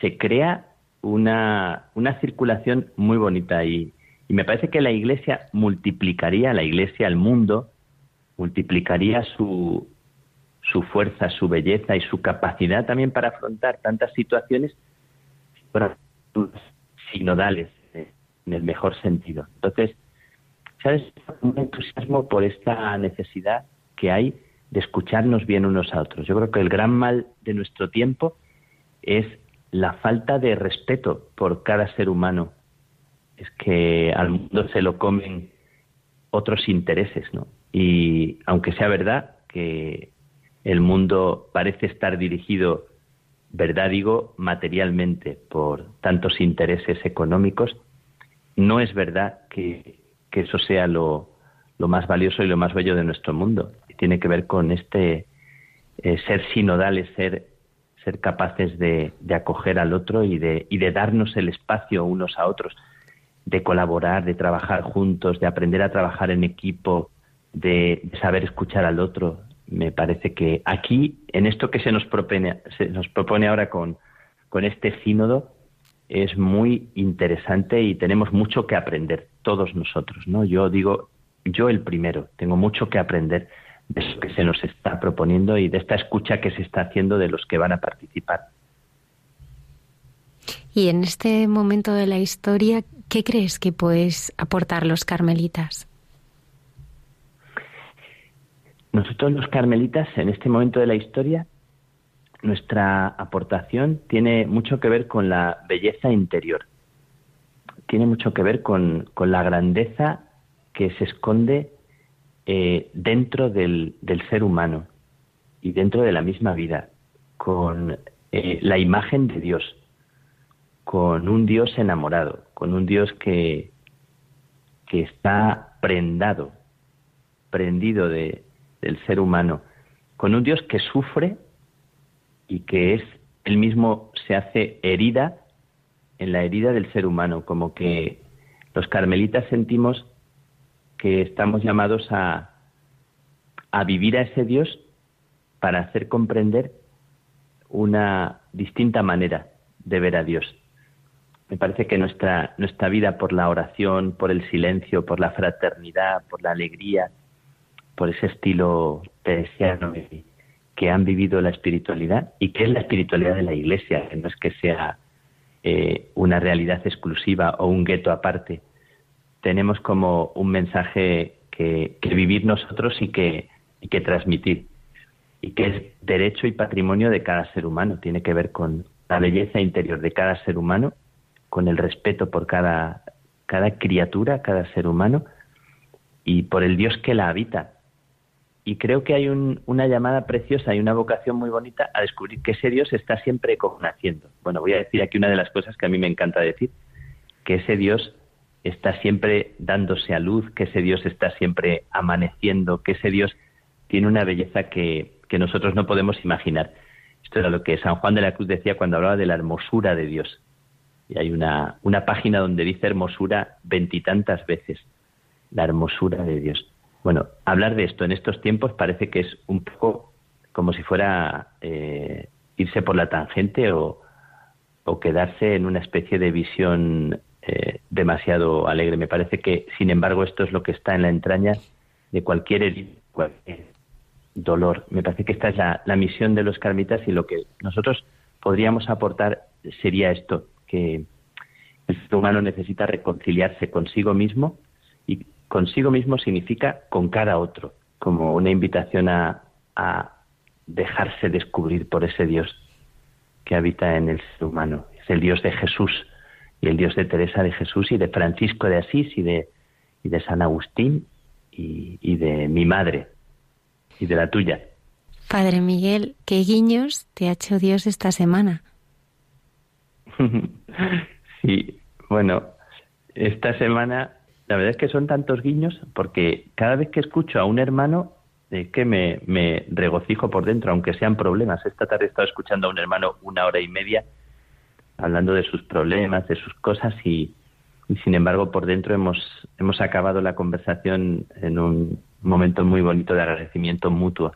se crea una, una circulación muy bonita y, y me parece que la Iglesia multiplicaría, la Iglesia, el mundo, multiplicaría su, su fuerza, su belleza y su capacidad también para afrontar tantas situaciones sinodales, en el mejor sentido. Entonces, ¿sabes? Un entusiasmo por esta necesidad que hay de escucharnos bien unos a otros. Yo creo que el gran mal de nuestro tiempo es la falta de respeto por cada ser humano. Es que al mundo se lo comen otros intereses, ¿no? Y aunque sea verdad que el mundo parece estar dirigido, verdad digo, materialmente por tantos intereses económicos, no es verdad que, eso sea lo, más valioso y lo más bello de nuestro mundo. Tiene que ver con este eh, ser sinodales, ser, ser capaces de, acoger al otro y de, y de darnos el espacio unos a otros, de colaborar, de trabajar juntos, de aprender a trabajar en equipo, de saber escuchar al otro, me parece que aquí, en esto que se nos propone, se nos propone ahora con, con este sínodo, es muy interesante y tenemos mucho que aprender todos nosotros, ¿no? Yo digo, yo el primero, tengo mucho que aprender de eso que se nos está proponiendo y de esta escucha que se está haciendo de los que van a participar. Y en este momento de la historia, ¿qué crees que puedes aportar los carmelitas? Nosotros los carmelitas, en este momento de la historia, nuestra aportación tiene mucho que ver con la belleza interior, tiene mucho que ver con, la grandeza que se esconde eh, dentro del, ser humano y dentro de la misma vida, con eh, la imagen de Dios, con un Dios enamorado, con un Dios que, que está prendado, prendido de, del ser humano, con un Dios que sufre y que es él mismo se hace herida en la herida del ser humano, como que los carmelitas sentimos que estamos llamados a, a vivir a ese Dios para hacer comprender una distinta manera de ver a Dios. Me parece que nuestra, nuestra vida por la oración, por el silencio, por la fraternidad, por la alegría, por ese estilo teresiano que han vivido la espiritualidad y que es la espiritualidad de la Iglesia, que no es que sea eh, una realidad exclusiva o un gueto aparte. Tenemos como un mensaje que, vivir nosotros y que, y que transmitir, y que es derecho y patrimonio de cada ser humano. Tiene que ver con la belleza interior de cada ser humano, con el respeto por cada, cada criatura, cada ser humano, y por el Dios que la habita, y creo que hay una llamada preciosa y una vocación muy bonita a descubrir que ese Dios está siempre naciendo. Bueno, voy a decir aquí una de las cosas que a mí me encanta decir, que ese Dios está siempre dándose a luz, que ese Dios está siempre amaneciendo, que ese Dios tiene una belleza que, nosotros no podemos imaginar. Esto era lo que San Juan de la Cruz decía cuando hablaba de la hermosura de Dios. Y hay una, una página donde dice hermosura veintitantas veces, la hermosura de Dios. Bueno, hablar de esto en estos tiempos parece que es un poco como si fuera eh, irse por la tangente o, quedarse en una especie de visión eh, demasiado alegre. Me parece que, sin embargo, esto es lo que está en la entraña de cualquier, dolor. Me parece que esta es la, la, misión de los carmitas y lo que nosotros podríamos aportar sería esto, que el ser humano necesita reconciliarse consigo mismo y consigo mismo significa con cada otro, como una invitación a, dejarse descubrir por ese Dios que habita en el ser humano. Es el Dios de Jesús y el Dios de Teresa de Jesús y de Francisco de Asís y de, y de San Agustín y, y de mi madre y de la tuya. Padre Miguel, ¿qué guiños te ha hecho Dios esta semana? sí, bueno, esta semana la verdad es que son tantos guiños porque cada vez que escucho a un hermano es que me, me regocijo por dentro, aunque sean problemas. Esta tarde he estado escuchando a un hermano una hora y media hablando de sus problemas, de sus cosas y, y sin embargo por dentro hemos, hemos acabado la conversación en un momento muy bonito de agradecimiento mutuo.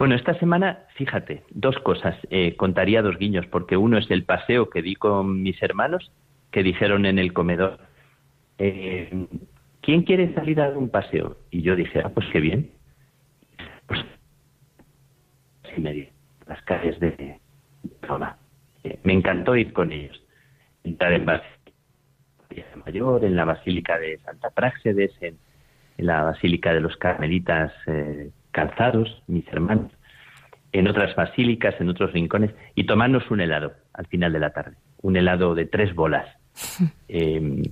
Bueno, esta semana, fíjate, dos cosas. Eh, contaría dos guiños, porque uno es el paseo que di con mis hermanos, que dijeron en el comedor, eh, ¿quién quiere salir a dar un paseo? Y yo dije, ah, pues qué bien. Pues, sí, me las calles de Roma. Eh, me encantó ir con ellos. Entrar en Mayor, en la Basílica de Santa Práxedes, en, la Basílica de los Carmelitas eh, Calzados, mis hermanos, en otras basílicas, en otros rincones, y tomarnos un helado al final de la tarde. Un helado de tres bolas, em,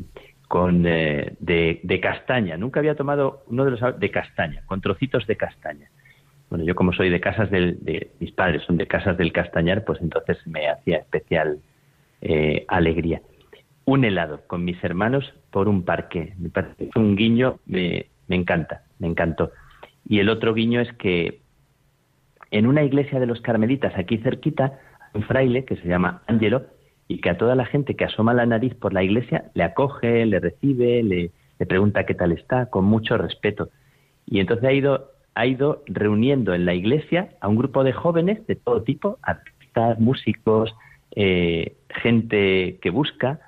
con eh, de, castaña. Nunca había tomado uno de los de castaña, con trocitos de castaña. Bueno, yo como soy de casas del, de mis padres son de casas del Castañar, pues entonces me hacía especial eh, alegría un helado con mis hermanos por un parque. Me parece un guiño, me, me encanta, me encantó. Y el otro guiño es que en una iglesia de los carmelitas aquí cerquita, un fraile que se llama Angelo y que a toda la gente que asoma la nariz por la iglesia le acoge, le recibe, le pregunta qué tal está, con mucho respeto. Y entonces ha ido, ha ido reuniendo en la iglesia a un grupo de jóvenes de todo tipo, artistas, músicos, eh, gente que busca,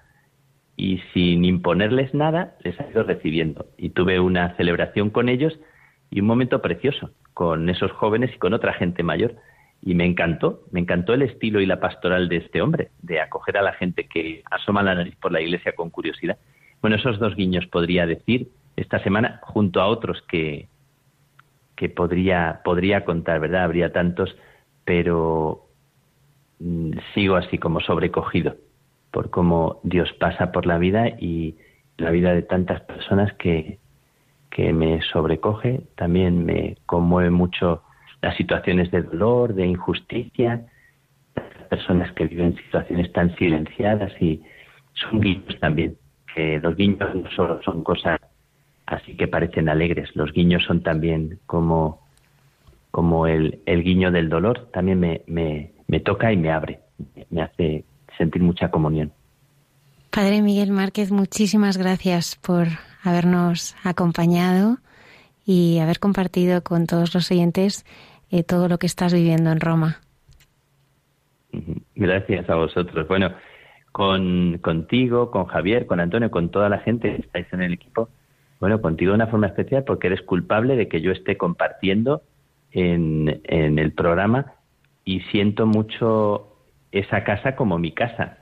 y sin imponerles nada les ha ido recibiendo. Y tuve una celebración con ellos y un momento precioso con esos jóvenes y con otra gente mayor. Y me encantó, me encantó el estilo y la pastoral de este hombre, de acoger a la gente que asoma la nariz por la iglesia con curiosidad. Bueno, esos dos guiños podría decir esta semana, junto a otros que, que podría, podría contar, ¿verdad? Habría tantos, pero mm, sigo así como sobrecogido por cómo Dios pasa por la vida y la vida de tantas personas que, que me sobrecoge. También me conmueve mucho las situaciones de dolor, de injusticia, las personas que viven situaciones tan silenciadas y son guiños también, que los guiños no solo son cosas así que parecen alegres, los guiños son también como, como el, el guiño del dolor, también me, me, me toca y me abre, me hace sentir mucha comunión. Padre Miguel Márquez, muchísimas gracias por habernos acompañado y haber compartido con todos los oyentes eh, todo lo que estás viviendo en Roma. Gracias a vosotros. Bueno, con, contigo, con Javier, con Antonio, con toda la gente que estáis en el equipo, bueno, contigo de una forma especial porque eres culpable de que yo esté compartiendo en, en el programa y siento mucho esa casa como mi casa.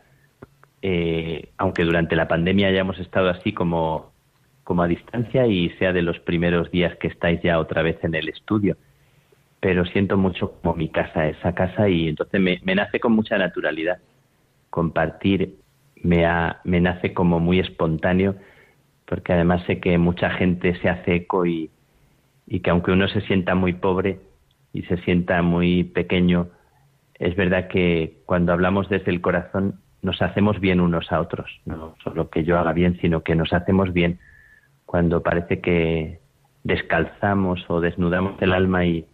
Eh, aunque durante la pandemia hayamos estado así como, como a distancia y sea de los primeros días que estáis ya otra vez en el estudio. Pero siento mucho como mi casa, esa casa, y entonces me, me nace con mucha naturalidad. Compartir me, ha, me nace como muy espontáneo, porque además sé que mucha gente se hace eco y, y que aunque uno se sienta muy pobre y se sienta muy pequeño, es verdad que cuando hablamos desde el corazón nos hacemos bien unos a otros, no solo que yo haga bien, sino que nos hacemos bien cuando parece que descalzamos o desnudamos el alma y,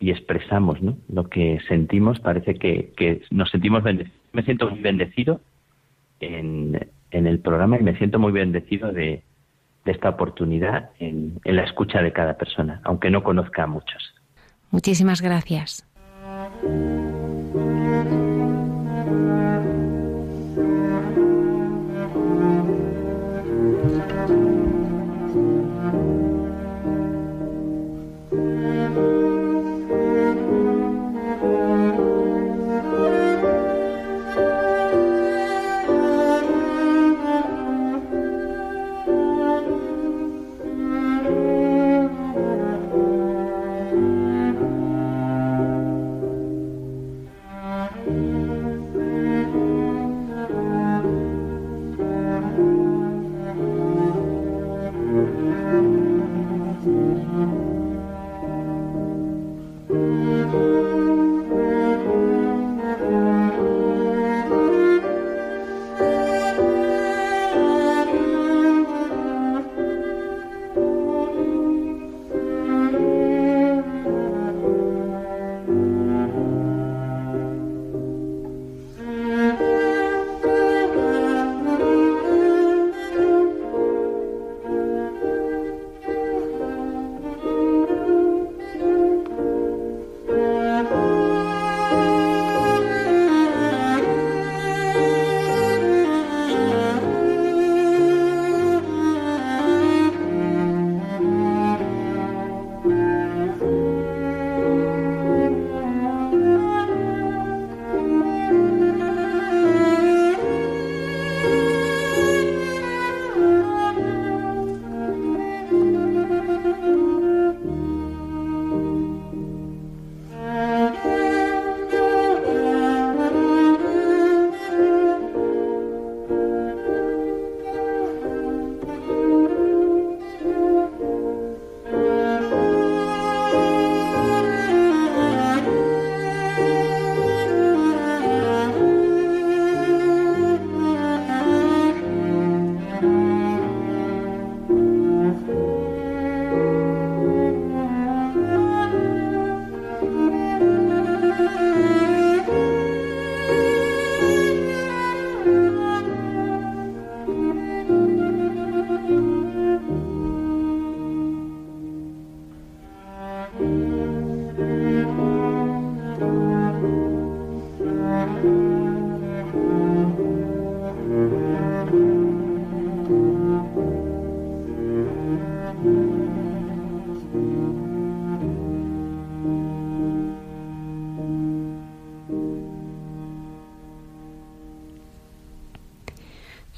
expresamos lo que sentimos, parece que, nos sentimos bendecidos. Me siento muy bendecido en, el programa y me siento muy bendecido de, esta oportunidad en la escucha de cada persona, aunque no conozca a muchos. Muchísimas gracias.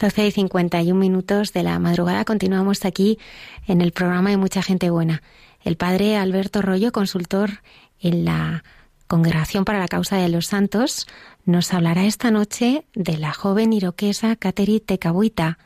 12 y 51 minutos de la madrugada continuamos aquí en el programa de Mucha Gente Buena. El padre Alberto Rollo, consultor en la Congregación para la Causa de los Santos, nos hablará esta noche de la joven iroquesa Kateri Tecabuita.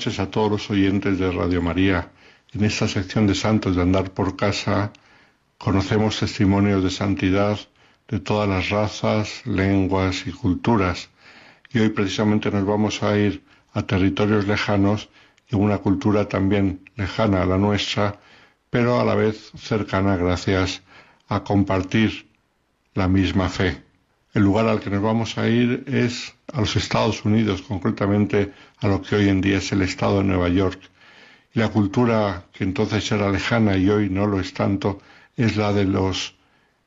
Noches a todos los oyentes de Radio María. En esta sección de Santos de Andar por Casa conocemos testimonios de santidad de todas las razas, lenguas y culturas. Y hoy precisamente nos vamos a ir a territorios lejanos y una cultura también lejana a la nuestra, pero a la vez cercana gracias a compartir la misma fe. El lugar al que nos vamos a ir es a los Estados Unidos, concretamente a lo que hoy en día es el estado de Nueva York. Y la cultura que entonces era lejana y hoy no lo es tanto es la de los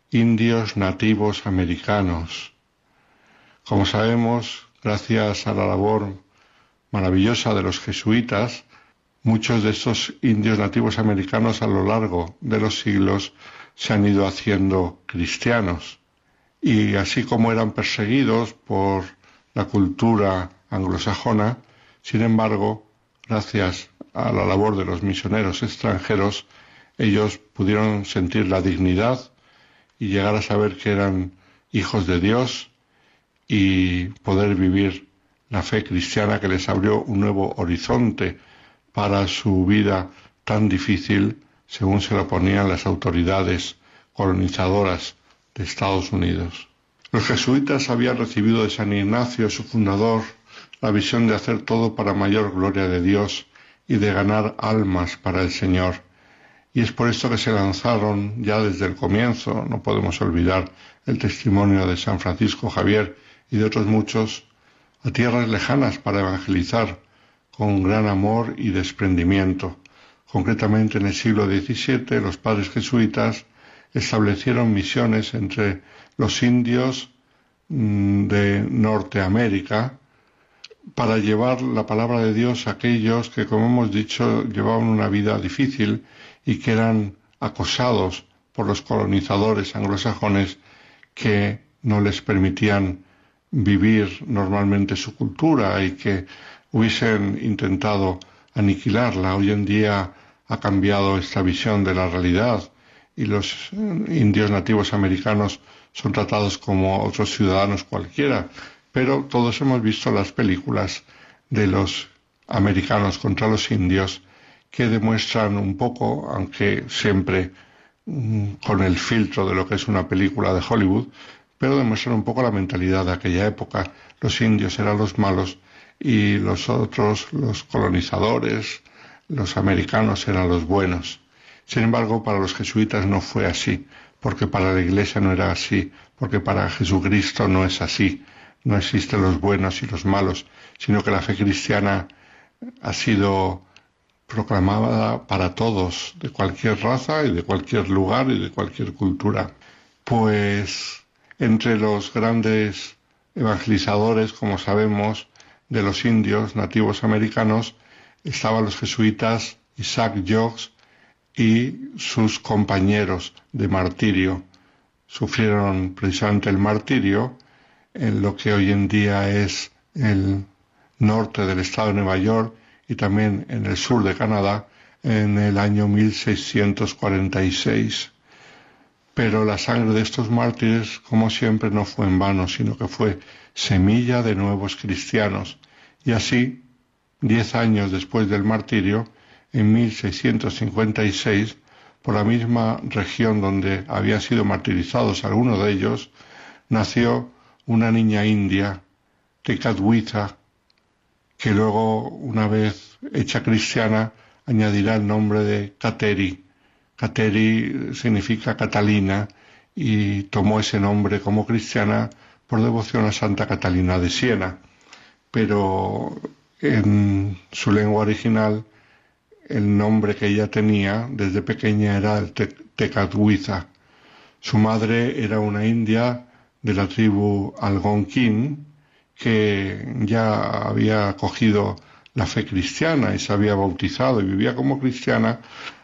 indios nativos americanos. Como sabemos, gracias a la labor maravillosa de los jesuitas, muchos de estos indios nativos americanos a lo largo de los siglos se han ido haciendo cristianos y así como eran perseguidos por la cultura anglosajona, sin embargo, gracias a la labor de los misioneros extranjeros, ellos pudieron sentir la dignidad y llegar a saber que eran hijos de Dios y poder vivir la fe cristiana que les abrió un nuevo horizonte para su vida tan difícil según se lo ponían las autoridades colonizadoras de Estados Unidos. Los jesuitas habían recibido de San Ignacio, su fundador, la visión de hacer todo para mayor gloria de Dios y de ganar almas para el Señor. Y es por esto que se lanzaron ya desde el comienzo, no podemos olvidar el testimonio de San Francisco Javier y de otros muchos, a tierras lejanas para evangelizar con gran amor y desprendimiento. Concretamente en el siglo XVII los padres jesuitas establecieron misiones entre los indios mm, de Norteamérica para llevar la palabra de Dios a aquellos que, como hemos dicho, llevaban una vida difícil y que eran acosados por los colonizadores anglosajones que no les permitían vivir normalmente su cultura y que hubiesen intentado aniquilarla. Hoy en día ha cambiado esta visión de la realidad y los eh, indios nativos americanos son tratados como otros ciudadanos cualquiera, pero todos hemos visto las películas de los americanos contra los indios que demuestran un poco, aunque siempre mm, con el filtro de lo que es una película de Hollywood, pero demuestran un poco la mentalidad de aquella época. Los indios eran los malos y los otros, los colonizadores, los americanos eran los buenos. Sin embargo, para los jesuitas no fue así, porque para la Iglesia no era así, porque para Jesucristo no es así. No existen los buenos y los malos, sino que la fe cristiana ha sido proclamada para todos, de cualquier raza y de cualquier lugar y de cualquier cultura. Pues entre los grandes evangelizadores, como sabemos, de los indios nativos americanos, estaban los jesuitas Isaac Jogues y sus compañeros de martirio. Sufrieron precisamente el martirio en lo que hoy en día es el norte del estado de Nueva York y también en el sur de Canadá en el año 1646. Pero la sangre de estos mártires, como siempre, no fue en vano, sino que fue semilla de nuevos cristianos. Y así, diez años después del martirio, en 1656 por la misma región donde habían sido martirizados algunos de ellos, nació una niña india, Tecathuita, que luego, una vez hecha cristiana, añadirá el nombre de Kateri. Kateri significa Catalina y tomó ese nombre como cristiana por devoción a Santa Catalina de Siena. Pero en su lengua original el nombre que ella tenía desde pequeña era el Tecathuiza. Su madre era una india de la tribu Algonquín que ya había acogido la fe cristiana y se había bautizado y vivía como cristiana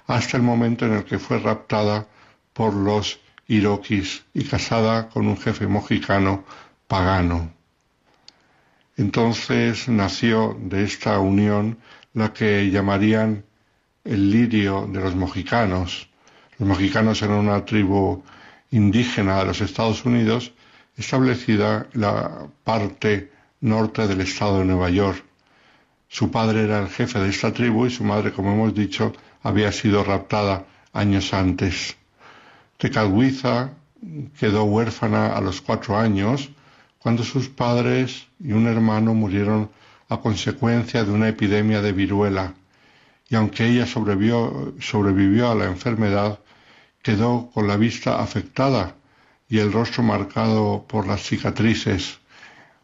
hasta el momento en el que fue raptada por los iroquis y casada con un jefe mexicano pagano. Entonces nació de esta unión la que llamarían el lirio de los mojicanos. Los mojicanos eran una tribu indígena de los Estados Unidos establecida en la parte norte del estado de Nueva York. Su padre era el jefe de esta tribu y su madre, como hemos dicho, había sido raptada años antes. Tecalhuiza quedó huérfana a los cuatro años cuando sus padres y un hermano murieron a consecuencia de una epidemia de viruela, y aunque ella sobrevivió, a la enfermedad, quedó con la vista afectada y el rostro marcado por las cicatrices.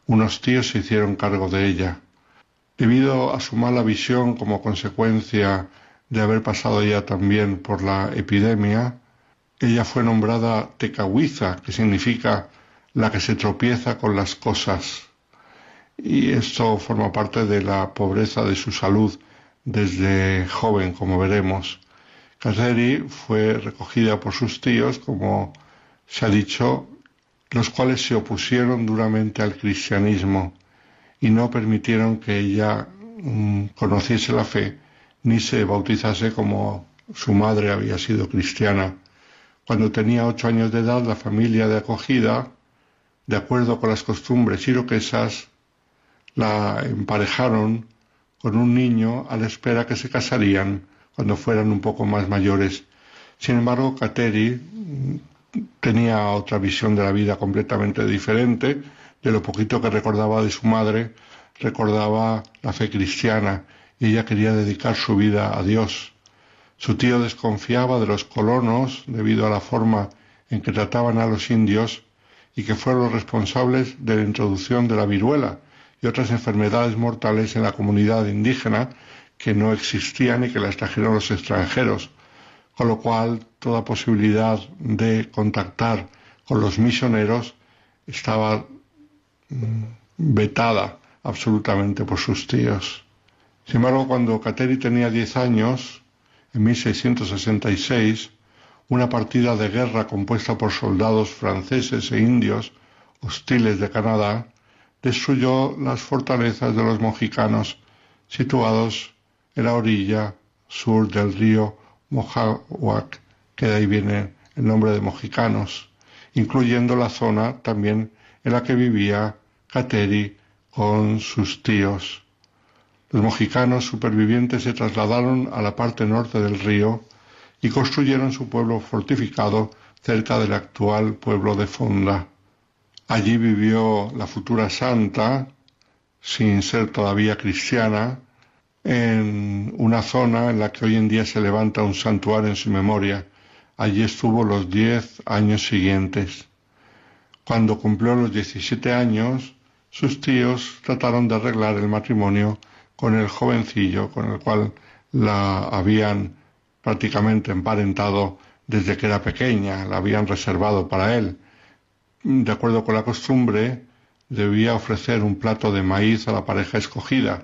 Unos tíos se hicieron cargo de ella. Debido a su mala visión como consecuencia de haber pasado ya también por la epidemia, ella fue nombrada Tecahuiza, que significa la que se tropieza con las cosas. Y esto forma parte de la pobreza de su salud desde joven, como veremos. Caseri fue recogida por sus tíos, como se ha dicho, los cuales se opusieron duramente al cristianismo y no permitieron que ella mm, conociese la fe ni se bautizase como su madre había sido cristiana. Cuando tenía ocho años de edad, la familia de acogida de acuerdo con las costumbres iroquesas, la emparejaron con un niño a la espera que se casarían cuando fueran un poco más mayores. Sin embargo, Kateri tenía otra visión de la vida completamente diferente, de lo poquito que recordaba de su madre, recordaba la fe cristiana y ella quería dedicar su vida a Dios. Su tío desconfiaba de los colonos debido a la forma en que trataban a los indios y que fueron los responsables de la introducción de la viruela y otras enfermedades mortales en la comunidad indígena que no existían y que las trajeron los extranjeros, con lo cual toda posibilidad de contactar con los misioneros estaba mm, vetada absolutamente por sus tíos. Sin embargo, cuando Kateri tenía 10 años, en 1666, una partida de guerra compuesta por soldados franceses e indios hostiles de Canadá destruyó las fortalezas de los mojicanos situados en la orilla sur del río Mohawk, que de ahí viene el nombre de mojicanos, incluyendo la zona también en la que vivía Kateri con sus tíos. Los mojicanos supervivientes se trasladaron a la parte norte del río y construyeron su pueblo fortificado cerca del actual pueblo de Fonda. Allí vivió la futura santa, sin ser todavía cristiana, en una zona en la que hoy en día se levanta un santuario en su memoria. Allí estuvo los diez años siguientes. Cuando cumplió los diecisiete años, sus tíos trataron de arreglar el matrimonio con el jovencillo con el cual la habían prácticamente emparentado desde que era pequeña, la habían reservado para él. De acuerdo con la costumbre, debía ofrecer un plato de maíz a la pareja escogida,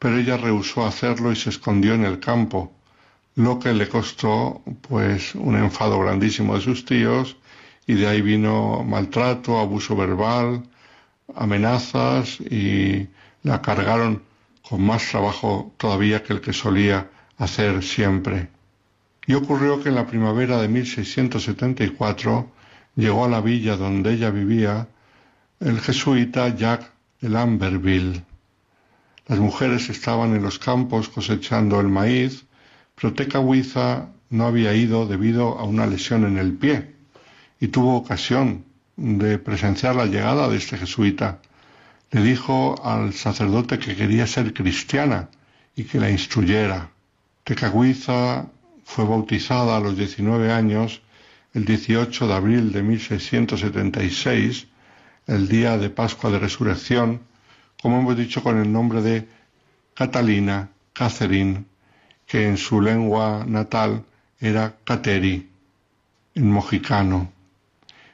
pero ella rehusó hacerlo y se escondió en el campo, lo que le costó pues un enfado grandísimo de sus tíos y de ahí vino maltrato, abuso verbal, amenazas y la cargaron con más trabajo todavía que el que solía hacer siempre. Y ocurrió que en la primavera de 1674 llegó a la villa donde ella vivía el jesuita Jacques de Lamberville. Las mujeres estaban en los campos cosechando el maíz, pero Tecahuiza no había ido debido a una lesión en el pie y tuvo ocasión de presenciar la llegada de este jesuita. Le dijo al sacerdote que quería ser cristiana y que la instruyera. Tecahuiza fue bautizada a los 19 años el 18 de abril de 1676, el día de Pascua de Resurrección, como hemos dicho con el nombre de Catalina Catherine, que en su lengua natal era Cateri, en mojicano.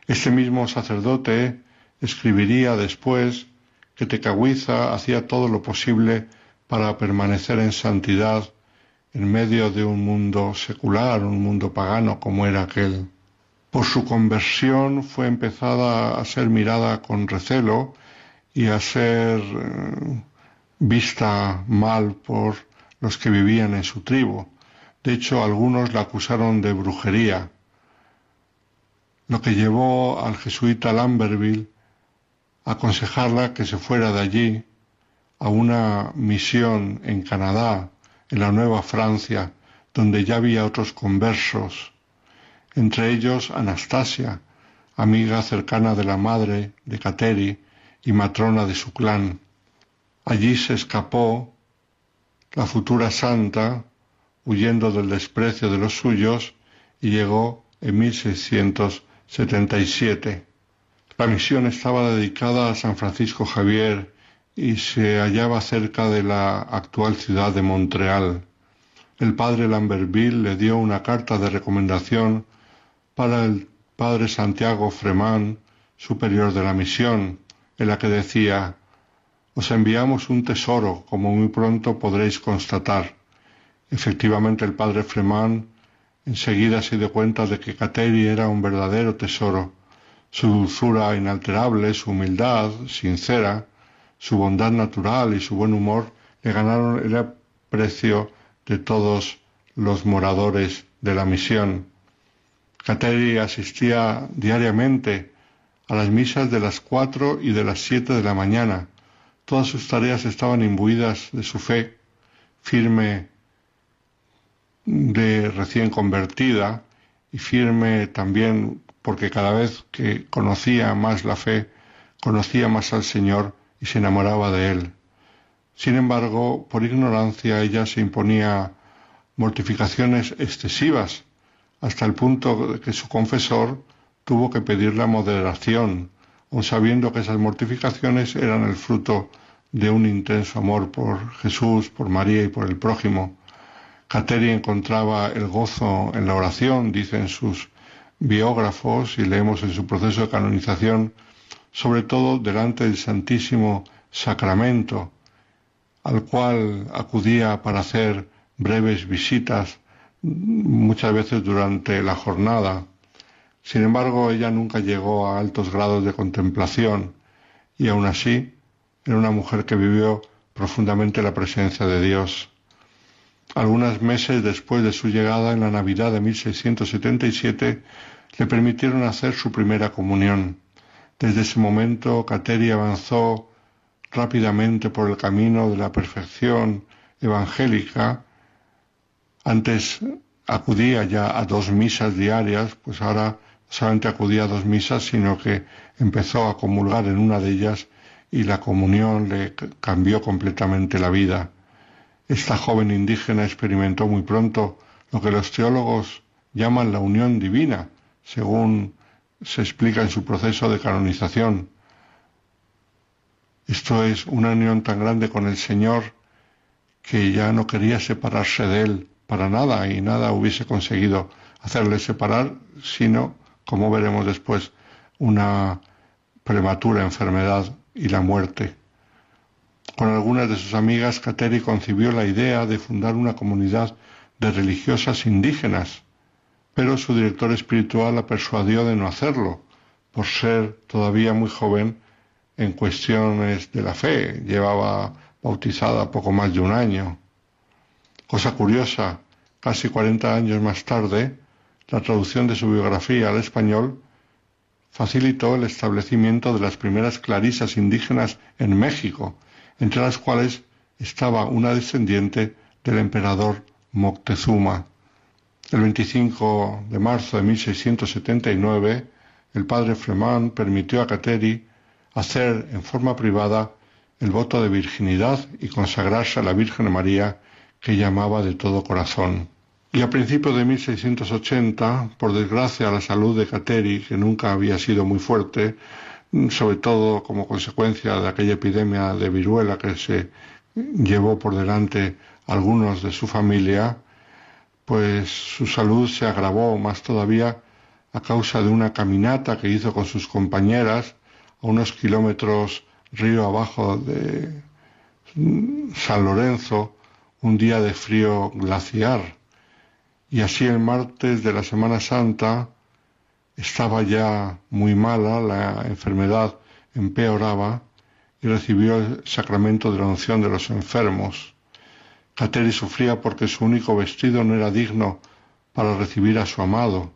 Este mismo sacerdote escribiría después que Tecahuiza hacía todo lo posible para permanecer en santidad en medio de un mundo secular, un mundo pagano como era aquel. Por su conversión fue empezada a ser mirada con recelo y a ser eh, vista mal por los que vivían en su tribu. De hecho, algunos la acusaron de brujería, lo que llevó al jesuita Lamberville a aconsejarla que se fuera de allí a una misión en Canadá, en la Nueva Francia, donde ya había otros conversos, entre ellos Anastasia, amiga cercana de la madre de Cateri y matrona de su clan. Allí se escapó la futura santa, huyendo del desprecio de los suyos, y llegó en 1677. La misión estaba dedicada a San Francisco Javier y se hallaba cerca de la actual ciudad de Montreal. El padre Lamberville le dio una carta de recomendación para el padre Santiago Fremán, superior de la misión, en la que decía Os enviamos un tesoro, como muy pronto podréis constatar. Efectivamente, el padre Fremán enseguida se dio cuenta de que Cateri era un verdadero tesoro. Su dulzura inalterable, su humildad sincera, su bondad natural y su buen humor le ganaron el aprecio de todos los moradores de la misión. Cateri asistía diariamente a las misas de las cuatro y de las siete de la mañana. Todas sus tareas estaban imbuidas de su fe firme de recién convertida y firme también porque cada vez que conocía más la fe, conocía más al Señor y se enamoraba de él. Sin embargo, por ignorancia ella se imponía mortificaciones excesivas, hasta el punto de que su confesor tuvo que pedirle moderación, aun sabiendo que esas mortificaciones eran el fruto de un intenso amor por Jesús, por María y por el prójimo. Cateri encontraba el gozo en la oración, dicen sus biógrafos, y leemos en su proceso de canonización, sobre todo delante del Santísimo Sacramento, al cual acudía para hacer breves visitas, muchas veces durante la jornada. Sin embargo, ella nunca llegó a altos grados de contemplación y aún así era una mujer que vivió profundamente la presencia de Dios. Algunos meses después de su llegada en la Navidad de 1677, le permitieron hacer su primera comunión. Desde ese momento, Cateri avanzó rápidamente por el camino de la perfección evangélica. Antes acudía ya a dos misas diarias, pues ahora solamente acudía a dos misas, sino que empezó a comulgar en una de ellas y la comunión le cambió completamente la vida. Esta joven indígena experimentó muy pronto lo que los teólogos llaman la unión divina, según se explica en su proceso de canonización. Esto es una unión tan grande con el Señor que ya no quería separarse de Él para nada y nada hubiese conseguido hacerle separar, sino, como veremos después, una prematura enfermedad y la muerte. Con algunas de sus amigas, Kateri concibió la idea de fundar una comunidad de religiosas indígenas pero su director espiritual la persuadió de no hacerlo, por ser todavía muy joven en cuestiones de la fe. Llevaba bautizada poco más de un año. Cosa curiosa, casi 40 años más tarde, la traducción de su biografía al español facilitó el establecimiento de las primeras clarisas indígenas en México, entre las cuales estaba una descendiente del emperador Moctezuma. El 25 de marzo de 1679, el padre Fremán permitió a Cateri hacer en forma privada el voto de virginidad y consagrarse a la Virgen María que llamaba de todo corazón. Y a principios de 1680, por desgracia, la salud de Cateri, que nunca había sido muy fuerte, sobre todo como consecuencia de aquella epidemia de viruela que se llevó por delante algunos de su familia, pues su salud se agravó más todavía a causa de una caminata que hizo con sus compañeras a unos kilómetros río abajo de San Lorenzo, un día de frío glaciar. Y así el martes de la Semana Santa estaba ya muy mala, la enfermedad empeoraba y recibió el sacramento de la unción de los enfermos. Cateri sufría porque su único vestido no era digno para recibir a su amado.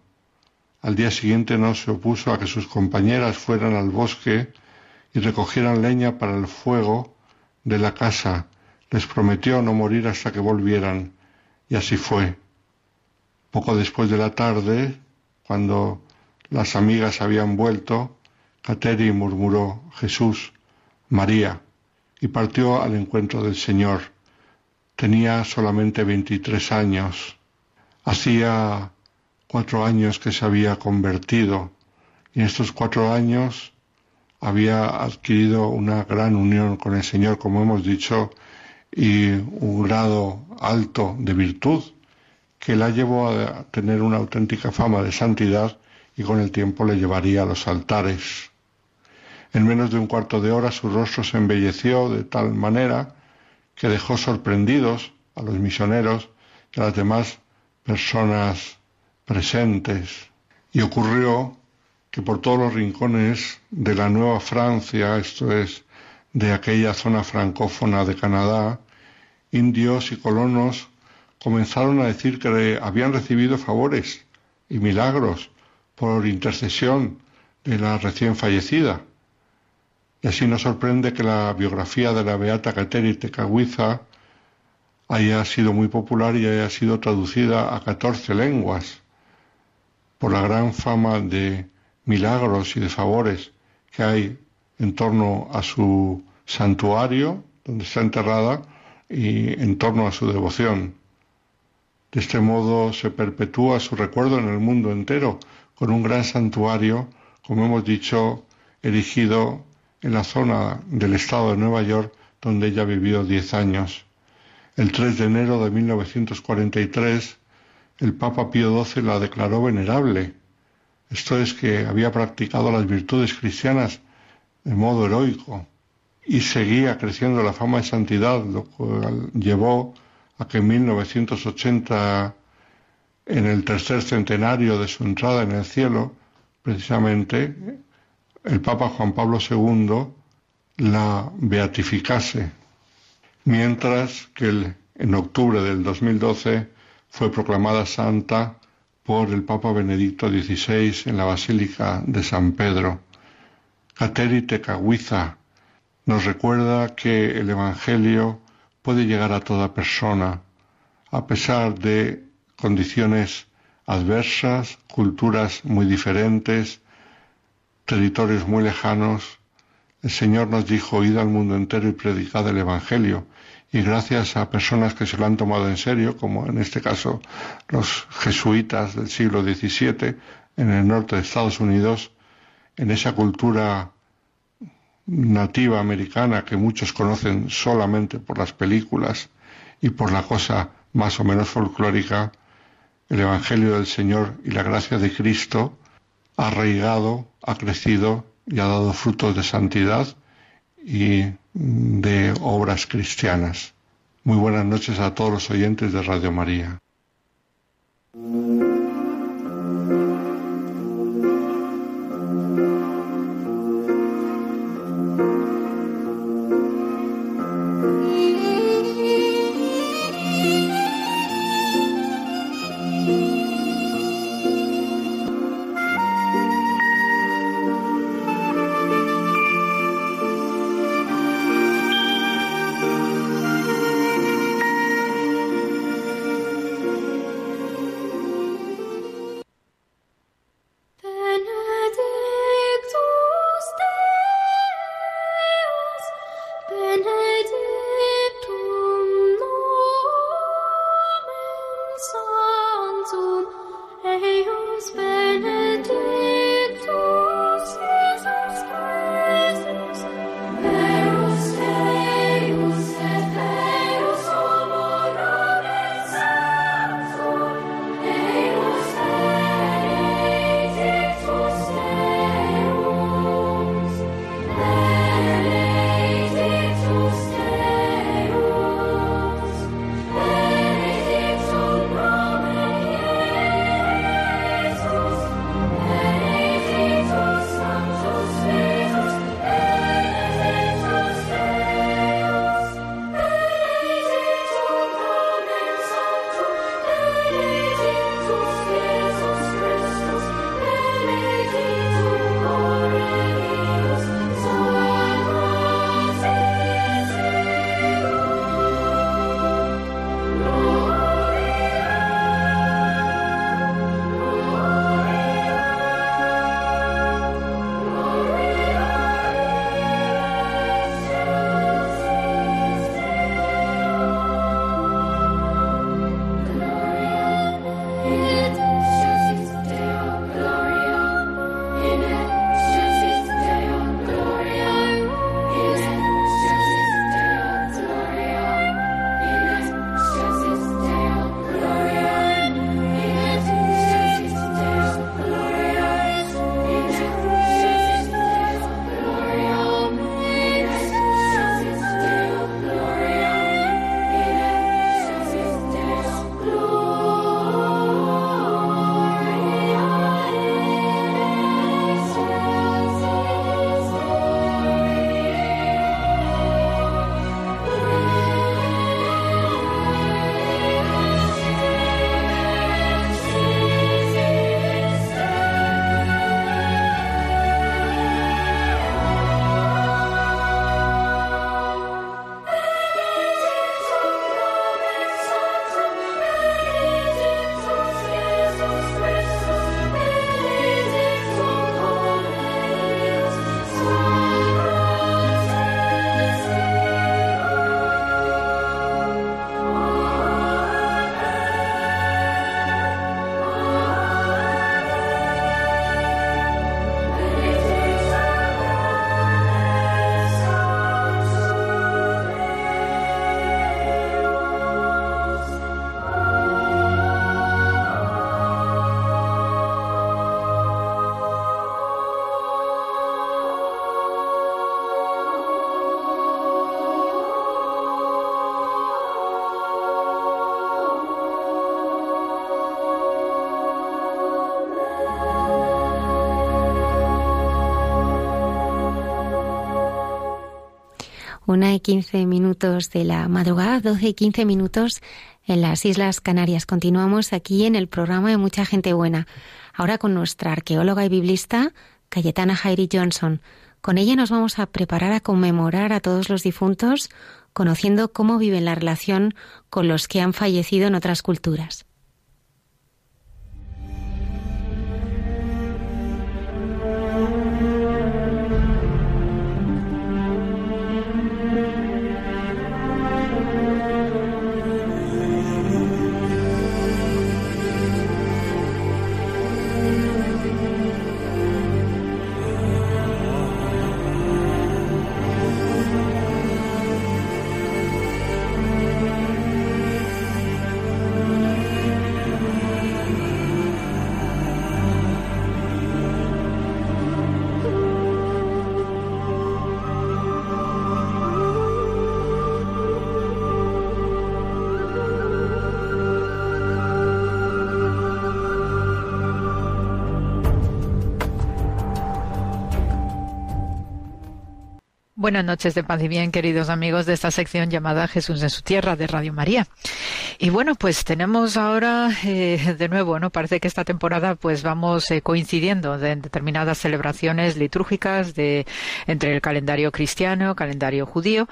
Al día siguiente no se opuso a que sus compañeras fueran al bosque y recogieran leña para el fuego de la casa. Les prometió no morir hasta que volvieran, y así fue. Poco después de la tarde, cuando las amigas habían vuelto, Cateri murmuró Jesús, María, y partió al encuentro del Señor. Tenía solamente veintitrés años. Hacía cuatro años que se había convertido y en estos cuatro años había adquirido una gran unión con el Señor, como hemos dicho, y un grado alto de virtud que la llevó a tener una auténtica fama de santidad y con el tiempo le llevaría a los altares. En menos de un cuarto de hora su rostro se embelleció de tal manera que dejó sorprendidos a los misioneros y a las demás personas presentes. Y ocurrió que por todos los rincones de la Nueva Francia, esto es, de aquella zona francófona de Canadá, indios y colonos comenzaron a decir que habían recibido favores y milagros por intercesión de la recién fallecida. Y así nos sorprende que la biografía de la Beata Cateri Tecahuiza haya sido muy popular y haya sido traducida a 14 lenguas por la gran fama de milagros y de favores que hay en torno a su santuario, donde está enterrada, y en torno a su devoción. De este modo se perpetúa su recuerdo en el mundo entero, con un gran santuario, como hemos dicho, erigido en la zona del estado de Nueva York, donde ella vivió diez años. El 3 de enero de 1943, el Papa Pío XII la declaró venerable. Esto es que había practicado las virtudes cristianas de modo heroico y seguía creciendo la fama de santidad, lo cual llevó a que en 1980 en el tercer centenario de su entrada en el cielo, precisamente el Papa Juan Pablo II la beatificase, mientras que en octubre del 2012 fue proclamada santa por el Papa Benedicto XVI en la Basílica de San Pedro. Cateri Tecahuiza nos recuerda que el Evangelio puede llegar a toda persona, a pesar de condiciones adversas, culturas muy diferentes, territorios muy lejanos, el Señor nos dijo, id al mundo entero y predicad el Evangelio. Y gracias a personas que se lo han tomado en serio, como en este caso los jesuitas del siglo XVII en el norte de Estados Unidos, en esa cultura nativa americana que muchos conocen solamente por las películas y por la cosa más o menos folclórica, el Evangelio del Señor y la gracia de Cristo ha arraigado, ha crecido y ha dado frutos de santidad y de obras cristianas. Muy buenas noches a todos los oyentes de Radio María. Una y quince minutos de la madrugada, doce y quince minutos en las Islas Canarias. Continuamos aquí en el programa de Mucha Gente Buena. Ahora con nuestra arqueóloga y biblista, Cayetana Jairi Johnson. Con ella nos vamos a preparar a conmemorar a todos los difuntos, conociendo cómo viven la relación con los que han fallecido en otras culturas. Buenas noches de paz y bien, queridos amigos de esta sección llamada Jesús en su tierra de Radio María. Y bueno, pues tenemos ahora eh, de nuevo, ¿no? Parece que esta temporada pues vamos eh, coincidiendo en determinadas celebraciones litúrgicas de entre el calendario cristiano, calendario judío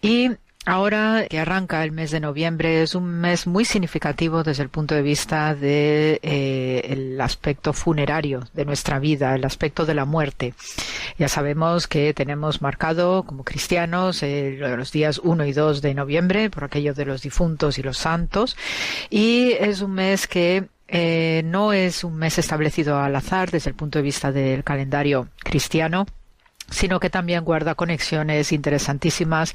y Ahora que arranca el mes de noviembre es un mes muy significativo desde el punto de vista del de, eh, aspecto funerario de nuestra vida, el aspecto de la muerte. Ya sabemos que tenemos marcado como cristianos eh, los días 1 y 2 de noviembre por aquello de los difuntos y los santos y es un mes que eh, no es un mes establecido al azar desde el punto de vista del calendario cristiano sino que también guarda conexiones interesantísimas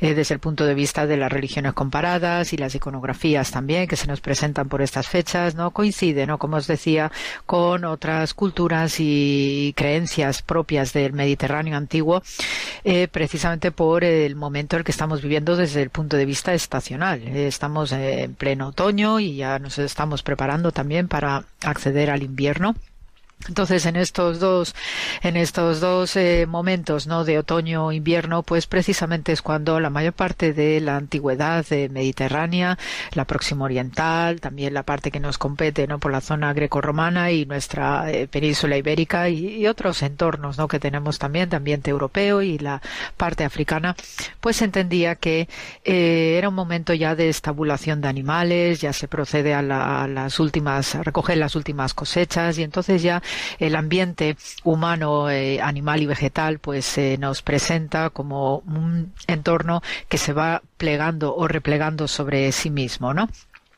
eh, desde el punto de vista de las religiones comparadas y las iconografías también que se nos presentan por estas fechas, ¿no? Coincide, ¿no? Como os decía, con otras culturas y creencias propias del Mediterráneo antiguo, eh, precisamente por el momento en el que estamos viviendo desde el punto de vista estacional. Eh, estamos en pleno otoño y ya nos estamos preparando también para acceder al invierno. Entonces, en estos dos, en estos dos eh, momentos, ¿no? De otoño invierno, pues precisamente es cuando la mayor parte de la antigüedad mediterránea, la próxima oriental, también la parte que nos compete, ¿no? Por la zona grecorromana y nuestra eh, península ibérica y, otros entornos, ¿no? Que tenemos también, de ambiente europeo y la parte africana, pues entendía que eh, era un momento ya de estabulación de animales, ya se procede a, a las últimas, a recoger las últimas cosechas y entonces ya el ambiente humano, eh, animal y vegetal, pues se nos presenta como un entorno que se va plegando o replegando sobre sí mismo, ¿no?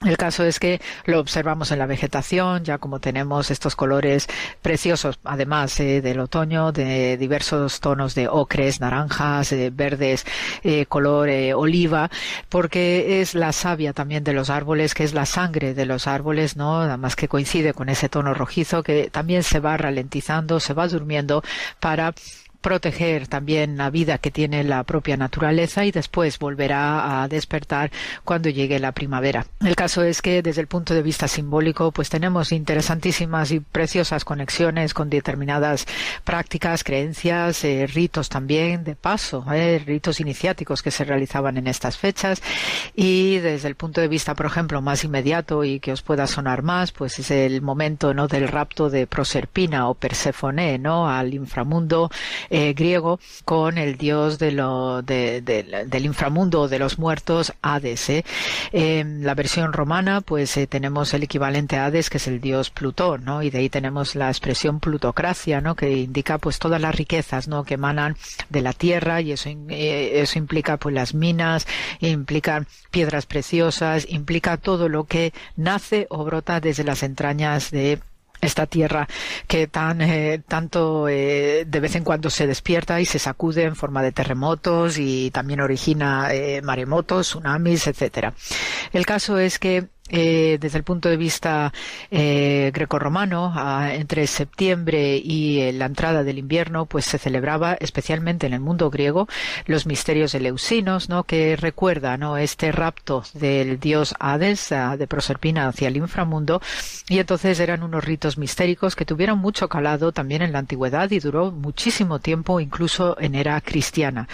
El caso es que lo observamos en la vegetación, ya como tenemos estos colores preciosos, además eh, del otoño, de diversos tonos de ocres, naranjas, eh, verdes, eh, color oliva, porque es la savia también de los árboles, que es la sangre de los árboles, ¿no? Además que coincide con ese tono rojizo que también se va ralentizando, se va durmiendo para proteger también la vida que tiene la propia naturaleza y después volverá a despertar cuando llegue la primavera. El caso es que desde el punto de vista simbólico pues tenemos interesantísimas y preciosas conexiones con determinadas prácticas, creencias, eh, ritos también de paso, eh, ritos iniciáticos que se realizaban en estas fechas. Y desde el punto de vista por ejemplo más inmediato y que os pueda sonar más pues es el momento no del rapto de Proserpina o Perséfone no al inframundo griego con el dios de lo, del inframundo de los muertos, Hades. ¿eh? En la versión romana, pues eh, tenemos el equivalente a Hades, que es el dios Plutón, ¿no? Y de ahí tenemos la expresión plutocracia, ¿no? Que indica pues todas las riquezas, ¿no? Que emanan de la tierra y eso, eso implica pues las minas, implica piedras preciosas, implica todo lo que nace o brota desde las entrañas de esta tierra que tan eh, tanto eh, de vez en cuando se despierta y se sacude en forma de terremotos y también origina eh, maremotos, tsunamis, etcétera. El caso es que eh, desde el punto de vista eh, grecorromano, entre septiembre y eh, la entrada del invierno, pues se celebraba especialmente en el mundo griego los misterios eleusinos, ¿no? que recuerda ¿no? este rapto del dios Hades de Proserpina hacia el inframundo y entonces eran unos ritos mistéricos que tuvieron mucho calado también en la antigüedad y duró muchísimo tiempo incluso en era cristiana.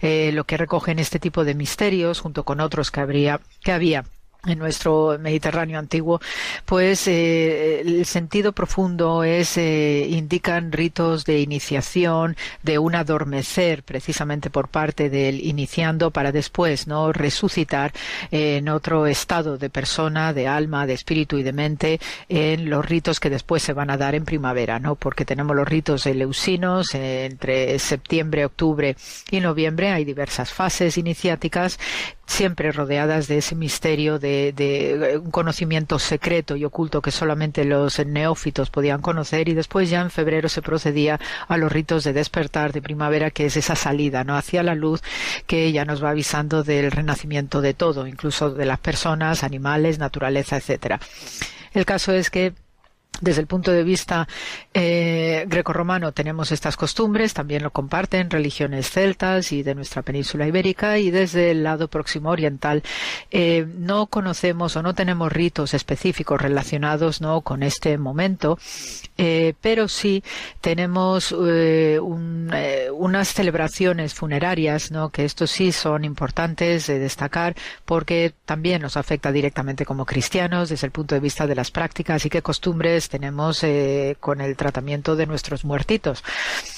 lo que recogen este tipo de misterios junto con otros que habría que había en nuestro Mediterráneo antiguo, pues eh, el sentido profundo es eh, indican ritos de iniciación, de un adormecer precisamente por parte del iniciando para después no resucitar en otro estado de persona, de alma, de espíritu y de mente en los ritos que después se van a dar en primavera, no porque tenemos los ritos eleusinos entre septiembre, octubre y noviembre hay diversas fases iniciáticas siempre rodeadas de ese misterio de, de, un conocimiento secreto y oculto que solamente los neófitos podían conocer y después ya en febrero se procedía a los ritos de despertar de primavera que es esa salida no hacia la luz que ya nos va avisando del renacimiento de todo incluso de las personas animales naturaleza etcétera. El caso es que desde el punto de vista eh, grecorromano tenemos estas costumbres, también lo comparten religiones celtas y de nuestra península ibérica y desde el lado próximo oriental eh, no conocemos o no tenemos ritos específicos relacionados ¿no? con este momento, eh, pero sí tenemos un, unas celebraciones funerarias ¿no? que estos sí son importantes de destacar porque también nos afecta directamente como cristianos desde el punto de vista de las prácticas y qué costumbres tenemos eh, con el tratamiento de nuestros muertitos.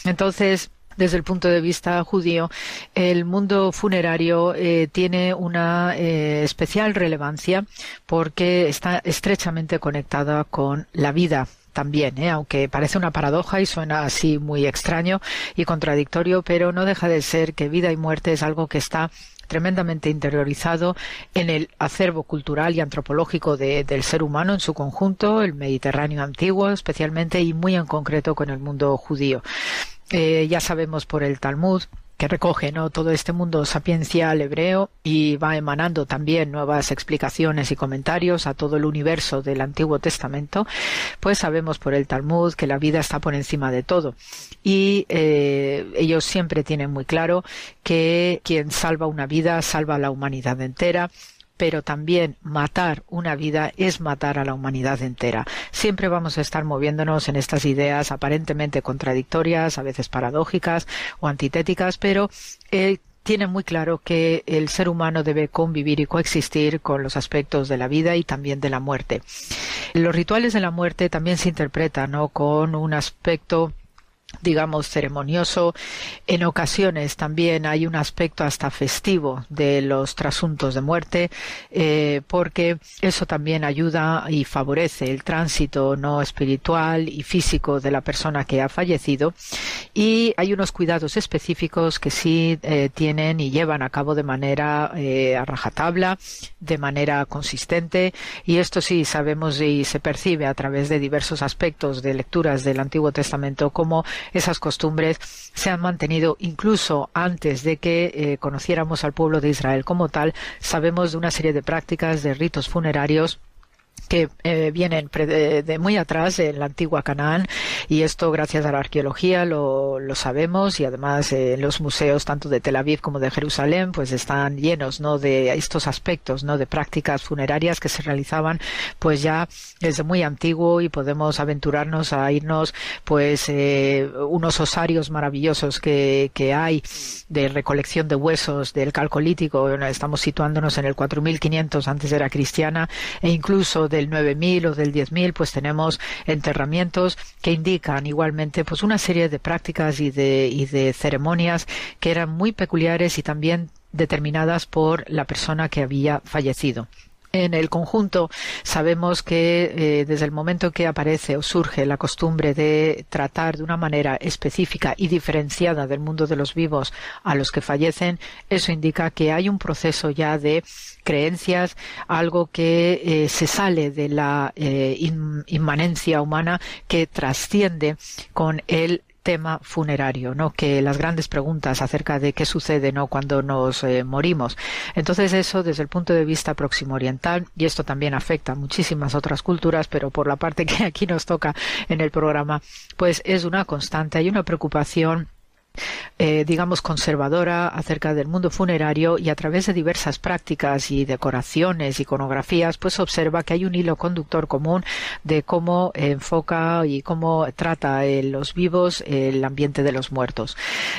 Entonces, desde el punto de vista judío, el mundo funerario eh, tiene una eh, especial relevancia porque está estrechamente conectada con la vida también, aunque parece una paradoja y suena así muy extraño y contradictorio, pero no deja de ser que vida y muerte es algo que está tremendamente interiorizado en el acervo cultural y antropológico del ser humano en su conjunto, el Mediterráneo antiguo especialmente y muy en concreto con el mundo judío. Eh, ya sabemos por el Talmud que recoge ¿no? todo este mundo sapiencial hebreo y va emanando también nuevas explicaciones y comentarios a todo el universo del Antiguo Testamento, pues sabemos por el Talmud que la vida está por encima de todo. Y eh, ellos siempre tienen muy claro que quien salva una vida salva a la humanidad entera pero también matar una vida es matar a la humanidad entera. Siempre vamos a estar moviéndonos en estas ideas aparentemente contradictorias, a veces paradójicas o antitéticas, pero eh, tiene muy claro que el ser humano debe convivir y coexistir con los aspectos de la vida y también de la muerte. Los rituales de la muerte también se interpretan ¿no? con un aspecto digamos, ceremonioso. En ocasiones también hay un aspecto hasta festivo de los trasuntos de muerte, eh, porque eso también ayuda y favorece el tránsito no espiritual y físico de la persona que ha fallecido. Y hay unos cuidados específicos que sí eh, tienen y llevan a cabo de manera eh, a rajatabla, de manera consistente. Y esto sí sabemos y se percibe a través de diversos aspectos de lecturas del Antiguo Testamento como esas costumbres se han mantenido incluso antes de que eh, conociéramos al pueblo de Israel como tal. Sabemos de una serie de prácticas, de ritos funerarios que eh, vienen de, muy atrás en la antigua Canaán y esto gracias a la arqueología lo, lo sabemos y además eh, los museos tanto de Tel Aviv como de Jerusalén pues están llenos no de estos aspectos no de prácticas funerarias que se realizaban pues ya desde muy antiguo y podemos aventurarnos a irnos pues eh, unos osarios maravillosos que, que hay de recolección de huesos del calcolítico. Estamos situándonos en el 4500 antes era cristiana e incluso del 9000 o del 10000 pues tenemos enterramientos que indican igualmente pues una serie de prácticas y de, y de ceremonias que eran muy peculiares y también determinadas por la persona que había fallecido. En el conjunto sabemos que eh, desde el momento que aparece o surge la costumbre de tratar de una manera específica y diferenciada del mundo de los vivos a los que fallecen, eso indica que hay un proceso ya de creencias, algo que eh, se sale de la eh, inmanencia humana, que trasciende con el tema funerario, ¿no? Que las grandes preguntas acerca de qué sucede, ¿no? Cuando nos eh, morimos. Entonces eso desde el punto de vista próximo oriental y esto también afecta a muchísimas otras culturas, pero por la parte que aquí nos toca en el programa, pues es una constante, hay una preocupación eh, digamos, conservadora acerca del mundo funerario y a través de diversas prácticas y decoraciones, iconografías, pues observa que hay un hilo conductor común de cómo enfoca y cómo trata los vivos el ambiente de los muertos.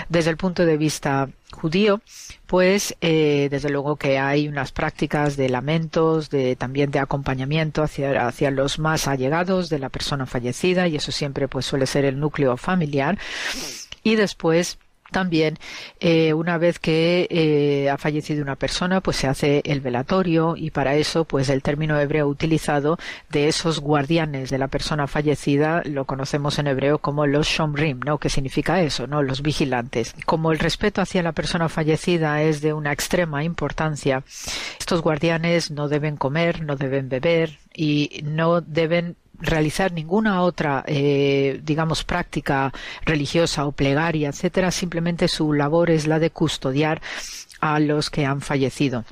Desde el punto de vista judío, pues eh, desde luego que hay unas prácticas de lamentos, de también de acompañamiento hacia, hacia los más allegados de la persona fallecida y eso siempre pues suele ser el núcleo familiar y después también eh, una vez que eh, ha fallecido una persona pues se hace el velatorio y para eso pues el término hebreo utilizado de esos guardianes de la persona fallecida lo conocemos en hebreo como los shomrim no que significa eso no los vigilantes. Como el respeto hacia la persona fallecida es de una extrema importancia estos guardianes no deben comer no deben beber y no deben realizar ninguna otra, eh, digamos, práctica religiosa o plegaria, etcétera. Simplemente su labor es la de custodiar a los que han fallecido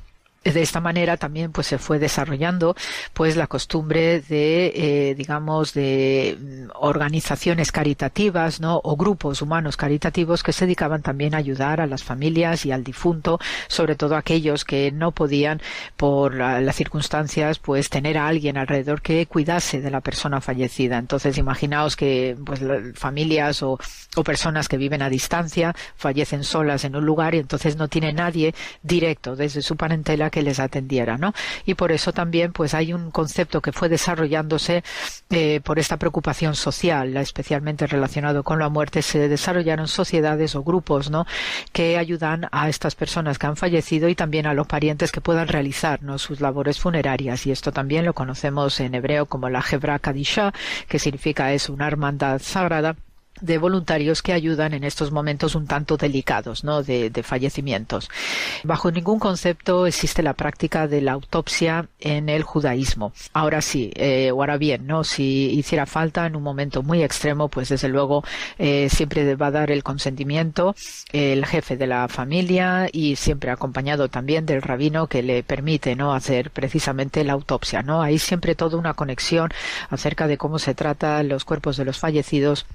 de esta manera también pues se fue desarrollando pues la costumbre de eh, digamos de mm, organizaciones caritativas no o grupos humanos caritativos que se dedicaban también a ayudar a las familias y al difunto sobre todo aquellos que no podían por las circunstancias pues tener a alguien alrededor que cuidase de la persona fallecida. Entonces imaginaos que pues familias o, o personas que viven a distancia fallecen solas en un lugar y entonces no tiene nadie directo desde su parentela que les atendiera, ¿no? Y por eso también, pues hay un concepto que fue desarrollándose eh, por esta preocupación social, especialmente relacionado con la muerte, se desarrollaron sociedades o grupos, ¿no? Que ayudan a estas personas que han fallecido y también a los parientes que puedan realizar, ¿no? Sus labores funerarias y esto también lo conocemos en hebreo como la Hebra Kadisha, que significa es una hermandad sagrada de voluntarios que ayudan en estos momentos un tanto delicados, ¿no? De, fallecimientos. Bajo ningún concepto existe la práctica de la autopsia en el judaísmo. Ahora sí, eh, o ahora bien, ¿no? Si hiciera falta en un momento muy extremo, pues desde luego eh, siempre va a dar el consentimiento el jefe de la familia y siempre acompañado también del rabino que le permite, ¿no? Hacer precisamente la autopsia, ¿no? Hay siempre toda una conexión acerca de cómo se trata los cuerpos de los fallecidos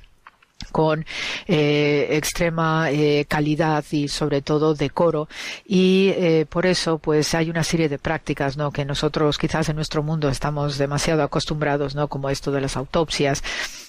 con eh, extrema eh, calidad y sobre todo decoro. Y eh, por eso pues hay una serie de prácticas no que nosotros quizás en nuestro mundo estamos demasiado acostumbrados no como esto de las autopsias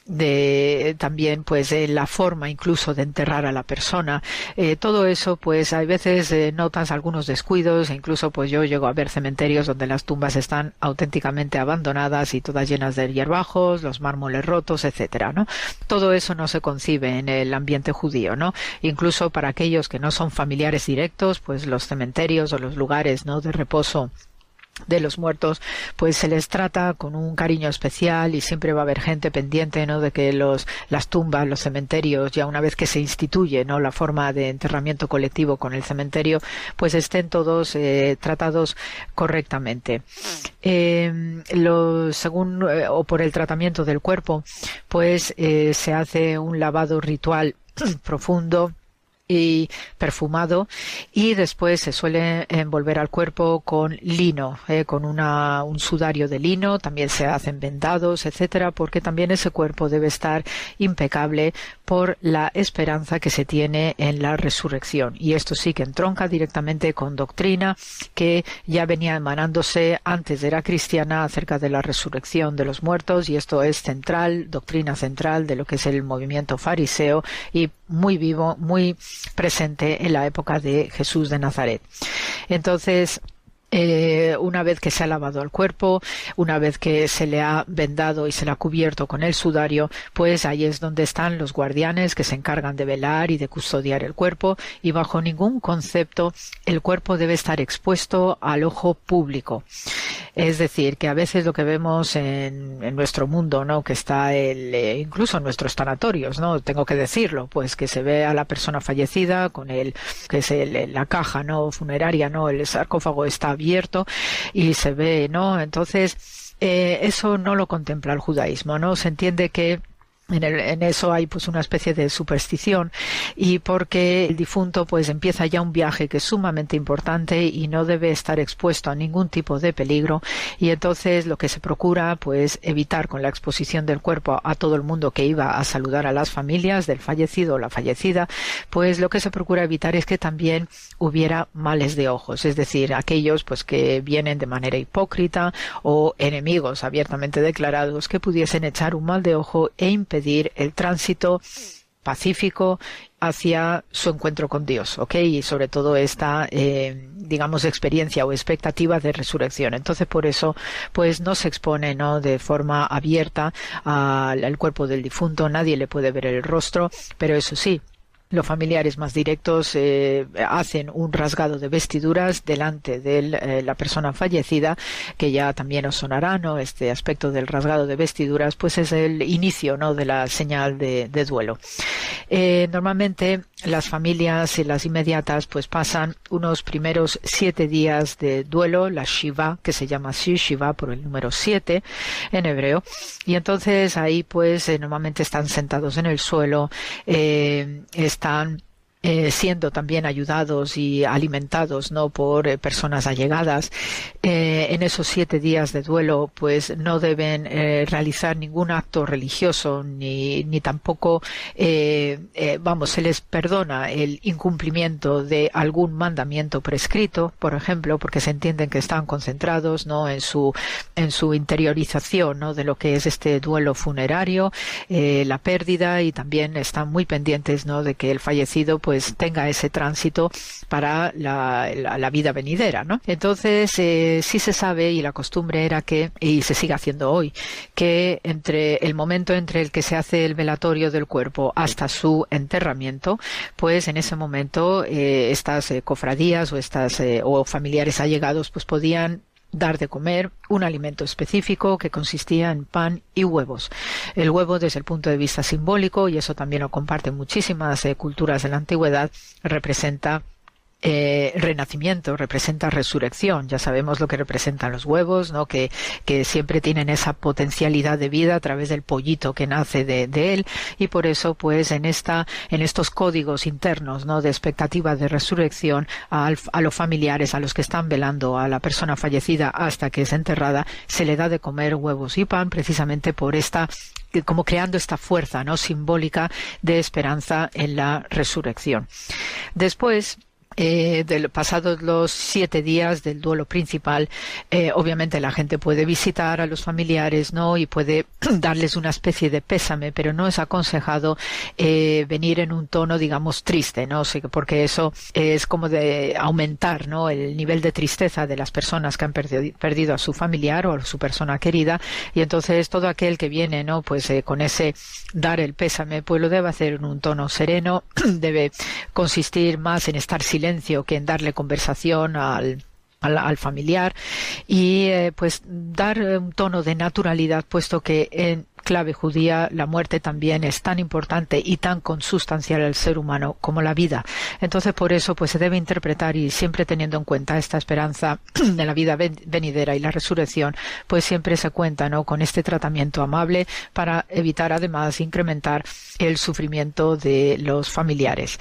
de también pues la forma incluso de enterrar a la persona. Eh, todo eso pues hay veces eh, notas algunos descuidos incluso pues yo llego a ver cementerios donde las tumbas están auténticamente abandonadas y todas llenas de hierbajos los mármoles rotos etcétera no todo eso no se concibe en el ambiente judío no incluso para aquellos que no son familiares directos pues los cementerios o los lugares no de reposo de los muertos, pues se les trata con un cariño especial y siempre va a haber gente pendiente, ¿no? De que los, las tumbas, los cementerios, ya una vez que se instituye, ¿no? La forma de enterramiento colectivo con el cementerio, pues estén todos eh, tratados correctamente. Eh, lo, según eh, o por el tratamiento del cuerpo, pues eh, se hace un lavado ritual profundo y perfumado. Y después se suele envolver al cuerpo con lino, eh, con una, un sudario de lino, también se hacen vendados, etcétera, porque también ese cuerpo debe estar impecable por la esperanza que se tiene en la resurrección. Y esto sí que entronca directamente con doctrina que ya venía emanándose antes de la cristiana acerca de la resurrección de los muertos y esto es central, doctrina central de lo que es el movimiento fariseo y muy vivo, muy presente en la época de Jesús de Nazaret. Entonces, eh, una vez que se ha lavado el cuerpo, una vez que se le ha vendado y se le ha cubierto con el sudario, pues ahí es donde están los guardianes que se encargan de velar y de custodiar el cuerpo y bajo ningún concepto el cuerpo debe estar expuesto al ojo público. Es decir, que a veces lo que vemos en, nuestro mundo, ¿no? Que está el, eh, incluso en nuestros sanatorios, ¿no? Tengo que decirlo, pues que se ve a la persona fallecida con el, que es la caja, ¿no? Funeraria, ¿no? El sarcófago está abierto y se ve, ¿no? Entonces, eh, eso no lo contempla el judaísmo, ¿no? Se entiende que en, eso hay pues una especie de superstición y porque el difunto pues empieza ya un viaje que es sumamente importante y no debe estar expuesto a ningún tipo de peligro y entonces lo que se procura pues evitar con la exposición del cuerpo a todo el mundo que iba a saludar a las familias del fallecido o la fallecida pues lo que se procura evitar es que también hubiera males de ojos es decir aquellos pues que vienen de manera hipócrita o enemigos abiertamente declarados que pudiesen echar un mal de ojo e impedir el tránsito pacífico hacia su encuentro con Dios, ¿ok? Y sobre todo esta, eh, digamos, experiencia o expectativa de resurrección. Entonces, por eso, pues no se expone, ¿no? De forma abierta al cuerpo del difunto, nadie le puede ver el rostro, pero eso sí, los familiares más directos eh, hacen un rasgado de vestiduras delante de eh, la persona fallecida, que ya también os sonará, ¿no? Este aspecto del rasgado de vestiduras, pues es el inicio, ¿no? De la señal de, duelo. Eh, normalmente las familias y las inmediatas pues pasan unos primeros siete días de duelo, la Shiva, que se llama así, Shiva por el número siete en hebreo, y entonces ahí pues normalmente están sentados en el suelo, están eh, siendo también ayudados y alimentados no por eh, personas allegadas eh, en esos siete días de duelo pues no deben realizar ningún acto religioso ni, ni tampoco vamos se les perdona el incumplimiento de algún mandamiento prescrito por ejemplo porque se entienden que están concentrados no en su en su interiorización no de lo que es este duelo funerario la pérdida y también están muy pendientes no de que el fallecido pues pues tenga ese tránsito para la, vida venidera, ¿no? Entonces, eh, sí se sabe y la costumbre era que, y se sigue haciendo hoy, que entre el momento entre el que se hace el velatorio del cuerpo hasta su enterramiento, pues en ese momento eh, estas eh, cofradías o estas o familiares allegados pues podían dar de comer un alimento específico que consistía en pan y huevos. El huevo desde el punto de vista simbólico, y eso también lo comparten muchísimas eh, culturas de la antigüedad, representa eh, renacimiento, representa resurrección. Ya sabemos lo que representan los huevos, ¿no? Que, que siempre tienen esa potencialidad de vida a través del pollito que nace de, de, él y por eso, pues, en esta, en estos códigos internos, ¿no? De expectativa de resurrección a, a los familiares, a los que están velando a la persona fallecida hasta que es enterrada, se le da de comer huevos y pan precisamente por esta como creando esta fuerza no simbólica de esperanza en la resurrección. Después, eh, del, pasados los siete días del duelo principal, eh, obviamente la gente puede visitar a los familiares, ¿no? Y puede darles una especie de pésame, pero no es aconsejado eh, venir en un tono, digamos, triste, ¿no? Porque eso es como de aumentar, ¿no? El nivel de tristeza de las personas que han perdido, perdido a su familiar o a su persona querida, y entonces todo aquel que viene, ¿no? Pues eh, con ese dar el pésame, pues lo debe hacer en un tono sereno, debe consistir más en estar silencioso que en darle conversación al, al, familiar y eh, pues dar un tono de naturalidad puesto que en clave judía, la muerte también es tan importante y tan consustancial al ser humano como la vida. Entonces, por eso, pues se debe interpretar y siempre teniendo en cuenta esta esperanza de la vida venidera y la resurrección, pues siempre se cuenta, ¿no? Con este tratamiento amable para evitar además incrementar el sufrimiento de los familiares.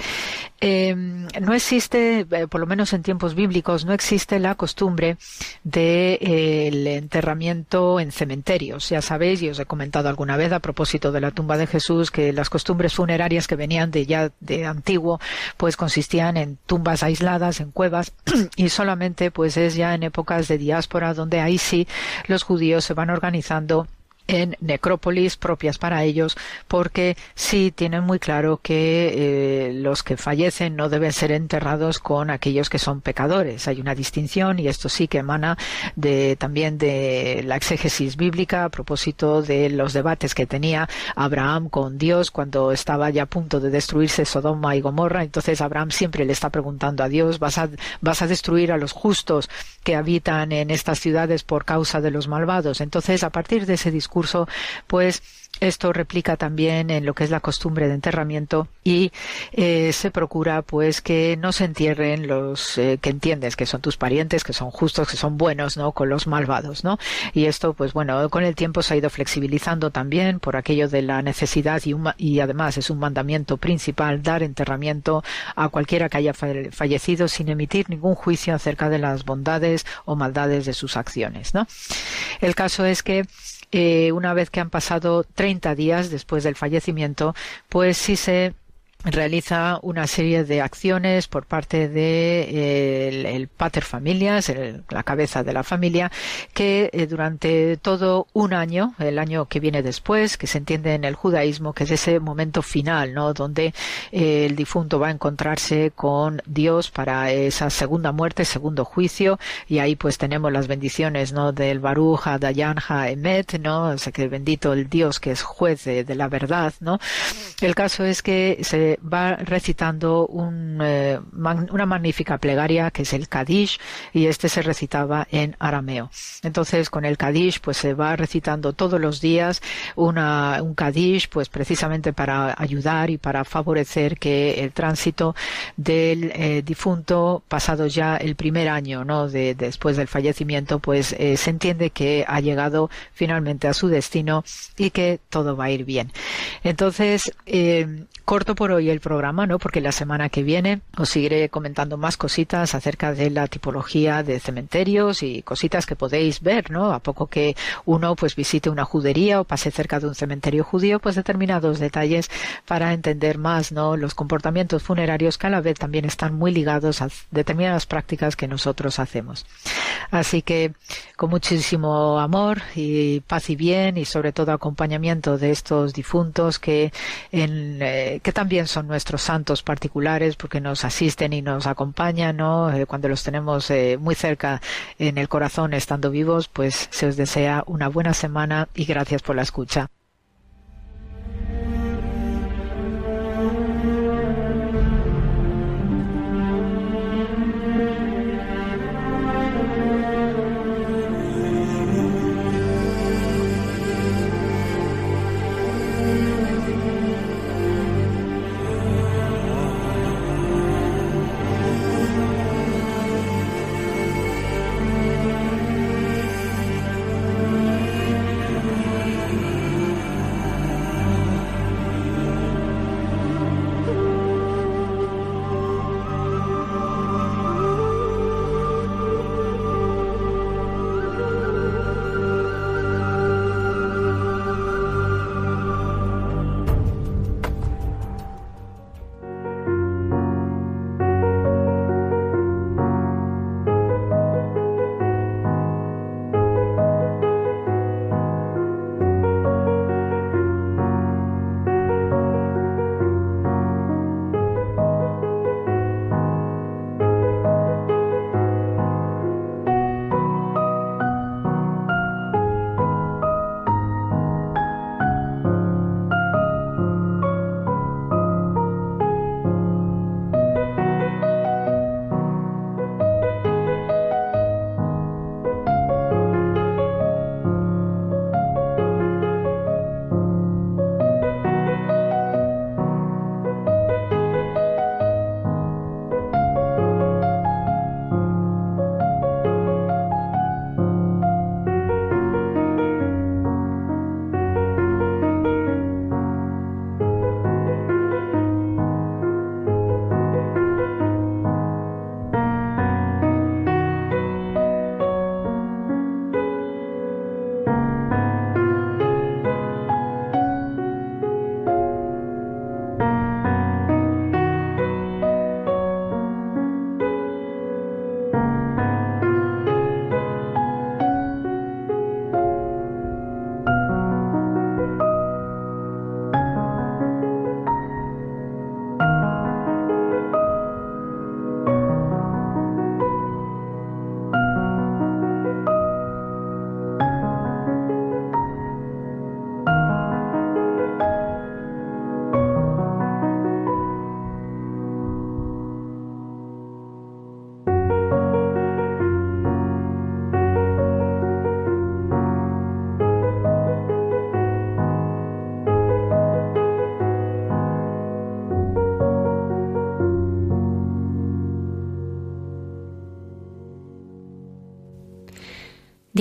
Em, no existe, eh, por lo menos en tiempos bíblicos, no existe la costumbre del de, enterramiento en cementerios. Ya sabéis, y os he comentado alguna vez a propósito de la tumba de Jesús, que las costumbres funerarias que venían de ya de antiguo, pues consistían en tumbas aisladas, en cuevas, y solamente pues es ya en épocas de diáspora donde ahí sí los judíos se van organizando en necrópolis propias para ellos, porque sí tienen muy claro que eh, los que fallecen no deben ser enterrados con aquellos que son pecadores. Hay una distinción y esto sí que emana de, también de la exégesis bíblica a propósito de los debates que tenía Abraham con Dios cuando estaba ya a punto de destruirse Sodoma y Gomorra. Entonces Abraham siempre le está preguntando a Dios, ¿vas a, vas a destruir a los justos que habitan en estas ciudades por causa de los malvados? Entonces, a partir de ese discurso, transcurso, pues esto replica también en lo que es la costumbre de enterramiento y eh, se procura pues que no se entierren los eh, que entiendes que son tus parientes, que son justos, que son buenos, ¿no? Con los malvados, ¿no? Y esto pues bueno, con el tiempo se ha ido flexibilizando también por aquello de la necesidad y, y además es un mandamiento principal dar enterramiento a cualquiera que haya fallecido sin emitir ningún juicio acerca de las bondades o maldades de sus acciones, ¿no? El caso es que eh, una vez que han pasado 30 días después del fallecimiento, pues sí se realiza una serie de acciones por parte de eh, el, pater familias, la cabeza de la familia, que eh, durante todo un año, el año que viene después, que se entiende en el judaísmo, que es ese momento final, ¿no? Donde eh, el difunto va a encontrarse con Dios para esa segunda muerte, segundo juicio, y ahí pues tenemos las bendiciones, ¿no? Del Baruja, Dayanja, Emet, ¿no? Que bendito el Dios que es juez de, de la verdad, ¿no? El caso es que se va recitando eh, una magnífica plegaria que es el Kadish y este se recitaba en arameo. Entonces con el Kadish pues se va recitando todos los días un Kadish pues precisamente para ayudar y para favorecer que el tránsito del eh, difunto pasado ya el primer año no de, después del fallecimiento pues eh, se entiende que ha llegado finalmente a su destino y que todo va a ir bien. Entonces corto por hoy el programa, ¿no? Porque la semana que viene os seguiré comentando más cositas acerca de la tipología de cementerios y cositas que podéis ver, ¿no? A poco que uno pues visite una judería o pase cerca de un cementerio judío, pues determinados detalles para entender más, ¿no? Los comportamientos funerarios que a la vez también están muy ligados a determinadas prácticas que nosotros hacemos. Así que con muchísimo amor y paz y bien y sobre todo acompañamiento de estos difuntos que en, eh, que también son nuestros santos particulares porque nos asisten y nos acompañan, ¿no? Eh, cuando los tenemos eh, muy cerca en el corazón estando vivos, pues se os desea una buena semana y gracias por la escucha.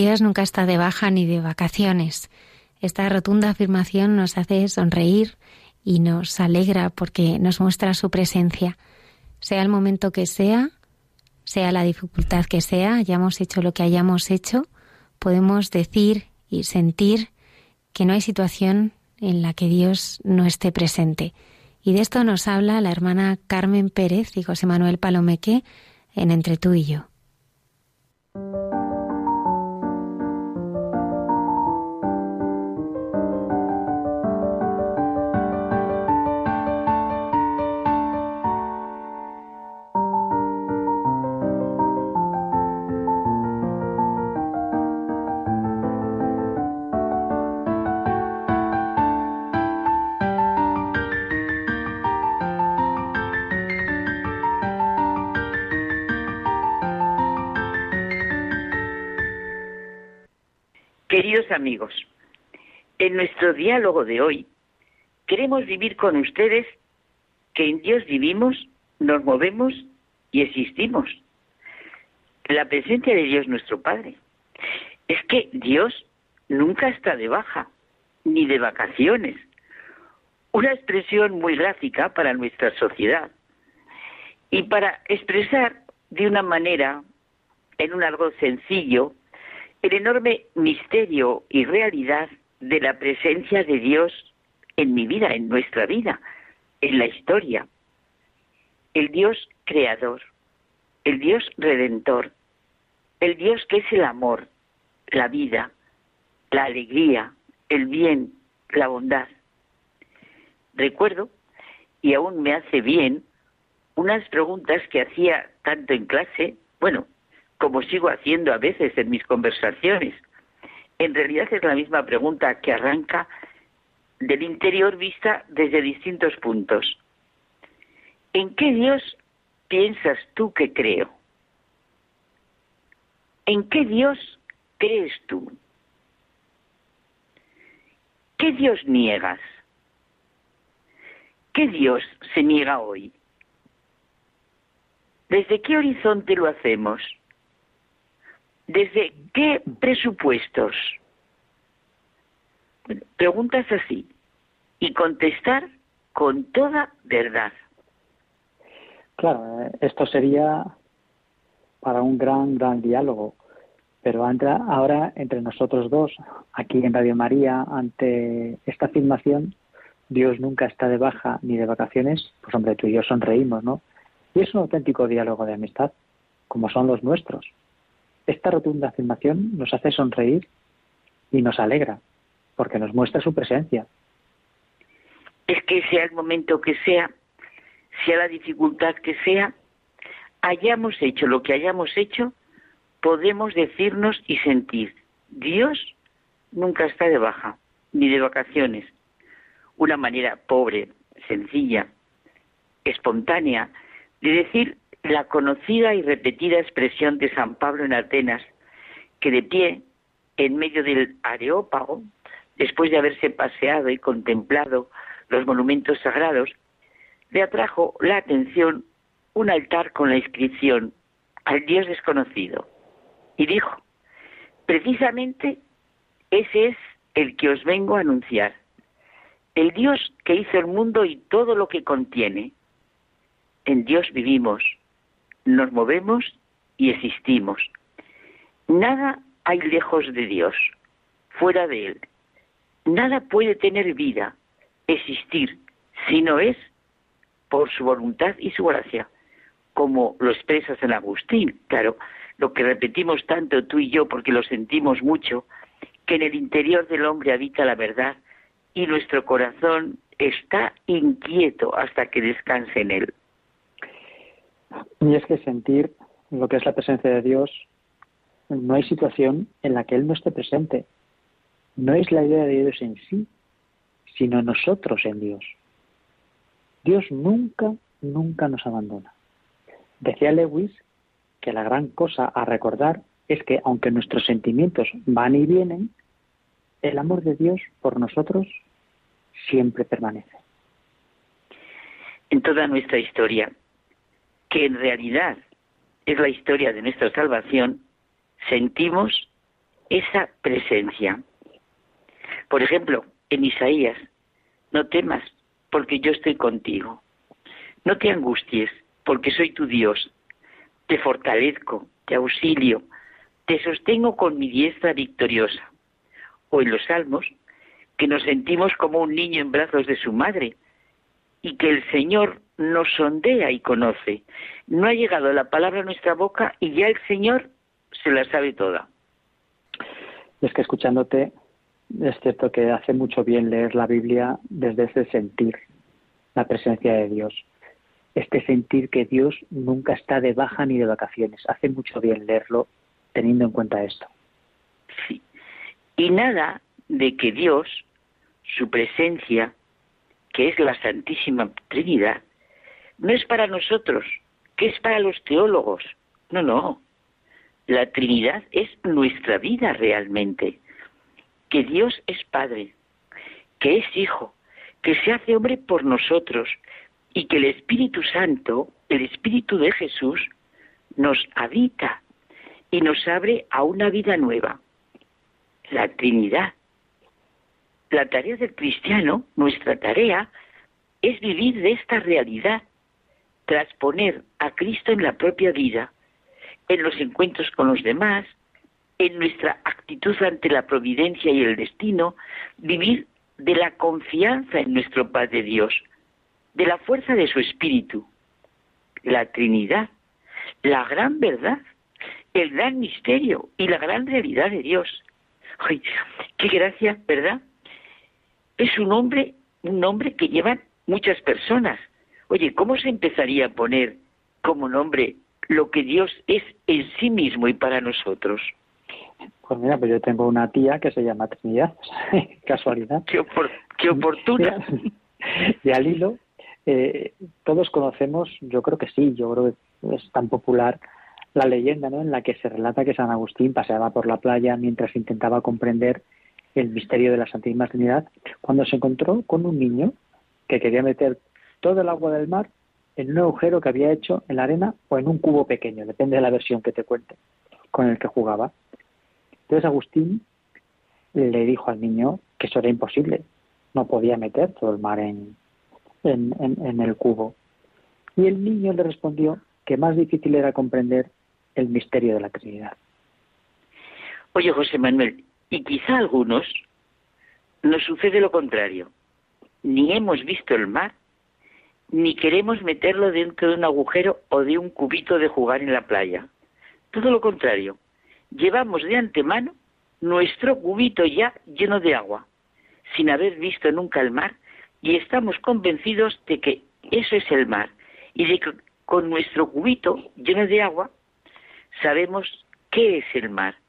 Dios nunca está de baja ni de vacaciones. Esta rotunda afirmación nos hace sonreír y nos alegra porque nos muestra su presencia. Sea el momento que sea, sea la dificultad que sea, hayamos hecho lo que hayamos hecho, podemos decir y sentir que no hay situación en la que Dios no esté presente. Y de esto nos habla la hermana Carmen Pérez y José Manuel Palomeque en Entre tú y yo. Amigos, en nuestro diálogo de hoy queremos vivir con ustedes que en Dios vivimos, nos movemos y existimos. La presencia de Dios nuestro Padre. Es que Dios nunca está de baja, ni de vacaciones. Una expresión muy gráfica para nuestra sociedad. Y para expresar de una manera, en un algo sencillo, el enorme misterio y realidad de la presencia de Dios en mi vida, en nuestra vida, en la historia. El Dios creador, el Dios redentor, el Dios que es el amor, la vida, la alegría, el bien, la bondad. Recuerdo, y aún me hace bien, unas preguntas que hacía tanto en clase, bueno, como sigo haciendo a veces en mis conversaciones. En realidad es la misma pregunta que arranca del interior vista desde distintos puntos. ¿En qué Dios piensas tú que creo? ¿En qué Dios crees tú? ¿Qué Dios niegas? ¿Qué Dios se niega hoy? ¿Desde qué horizonte lo hacemos? ¿Desde qué presupuestos? Preguntas así y contestar con toda verdad. Claro, eh, esto sería para un gran, gran diálogo. Pero ahora, entre nosotros dos, aquí en Radio María, ante esta afirmación, Dios nunca está de baja ni de vacaciones, pues hombre, tú y yo sonreímos, ¿no? Y es un auténtico diálogo de amistad, como son los nuestros. Esta rotunda afirmación nos hace sonreír y nos alegra, porque nos muestra su presencia. Es que sea el momento que sea, sea la dificultad que sea, hayamos hecho lo que hayamos hecho, podemos decirnos y sentir, Dios nunca está de baja, ni de vacaciones. Una manera pobre, sencilla, espontánea, de decir la conocida y repetida expresión de San Pablo en Atenas, que de pie, en medio del Areópago, después de haberse paseado y contemplado los monumentos sagrados, le atrajo la atención un altar con la inscripción al Dios desconocido. Y dijo, precisamente ese es el que os vengo a anunciar, el Dios que hizo el mundo y todo lo que contiene. En Dios vivimos, nos movemos y existimos. Nada hay lejos de Dios, fuera de Él. Nada puede tener vida, existir, si no es por su voluntad y su gracia, como lo expresa San Agustín. Claro, lo que repetimos tanto tú y yo porque lo sentimos mucho, que en el interior del hombre habita la verdad y nuestro corazón está inquieto hasta que descanse en él. Y es que sentir lo que es la presencia de Dios, no hay situación en la que Él no esté presente. No es la idea de Dios en sí, sino nosotros en Dios. Dios nunca, nunca nos abandona. Decía Lewis que la gran cosa a recordar es que aunque nuestros sentimientos van y vienen, el amor de Dios por nosotros siempre permanece. En toda nuestra historia, que en realidad es la historia de nuestra salvación, sentimos esa presencia. Por ejemplo, en Isaías, no temas, porque yo estoy contigo. No te angusties, porque soy tu Dios. Te fortalezco, te auxilio, te sostengo con mi diestra victoriosa. O en los salmos, que nos sentimos como un niño en brazos de su madre y que el Señor nos sondea y conoce. No ha llegado la palabra a nuestra boca y ya el Señor se la sabe toda. Es que escuchándote, es cierto que hace mucho bien leer la Biblia desde ese sentir la presencia de Dios. Este sentir que Dios nunca está de baja ni de vacaciones. Hace mucho bien leerlo teniendo en cuenta esto. Sí. Y nada de que Dios, su presencia, que es la Santísima Trinidad, no es para nosotros, que es para los teólogos. No, no. La Trinidad es nuestra vida realmente. Que Dios es Padre, que es Hijo, que se hace hombre por nosotros y que el Espíritu Santo, el Espíritu de Jesús, nos habita y nos abre a una vida nueva. La Trinidad. La tarea del cristiano, nuestra tarea, es vivir de esta realidad, transponer a Cristo en la propia vida, en los encuentros con los demás, en nuestra actitud ante la providencia y el destino, vivir de la confianza en nuestro Padre Dios, de la fuerza de su Espíritu, la Trinidad, la gran verdad, el gran misterio y la gran realidad de Dios. ¡Ay, qué gracia, ¿verdad? Es un nombre, un nombre que llevan muchas personas. Oye, ¿cómo se empezaría a poner como nombre lo que Dios es en sí mismo y para nosotros? Pues mira, pues yo tengo una tía que se llama Trinidad, casualidad. Qué, qué oportuna. y al hilo, eh, todos conocemos, yo creo que sí, yo creo que es tan popular la leyenda ¿no? en la que se relata que San Agustín paseaba por la playa mientras intentaba comprender el misterio de la Santísima Trinidad, cuando se encontró con un niño que quería meter todo el agua del mar en un agujero que había hecho en la arena o en un cubo pequeño, depende de la versión que te cuente, con el que jugaba. Entonces Agustín le dijo al niño que eso era imposible, no podía meter todo el mar en, en, el cubo. Y el niño le respondió que más difícil era comprender el misterio de la Trinidad. Oye, José Manuel, y quizá algunos nos sucede lo contrario. Ni hemos visto el mar, ni queremos meterlo dentro de un agujero o de un cubito de jugar en la playa. Todo lo contrario. Llevamos de antemano nuestro cubito ya lleno de agua, sin haber visto nunca el mar, y estamos convencidos de que eso es el mar, y de que con nuestro cubito lleno de agua sabemos qué es el mar.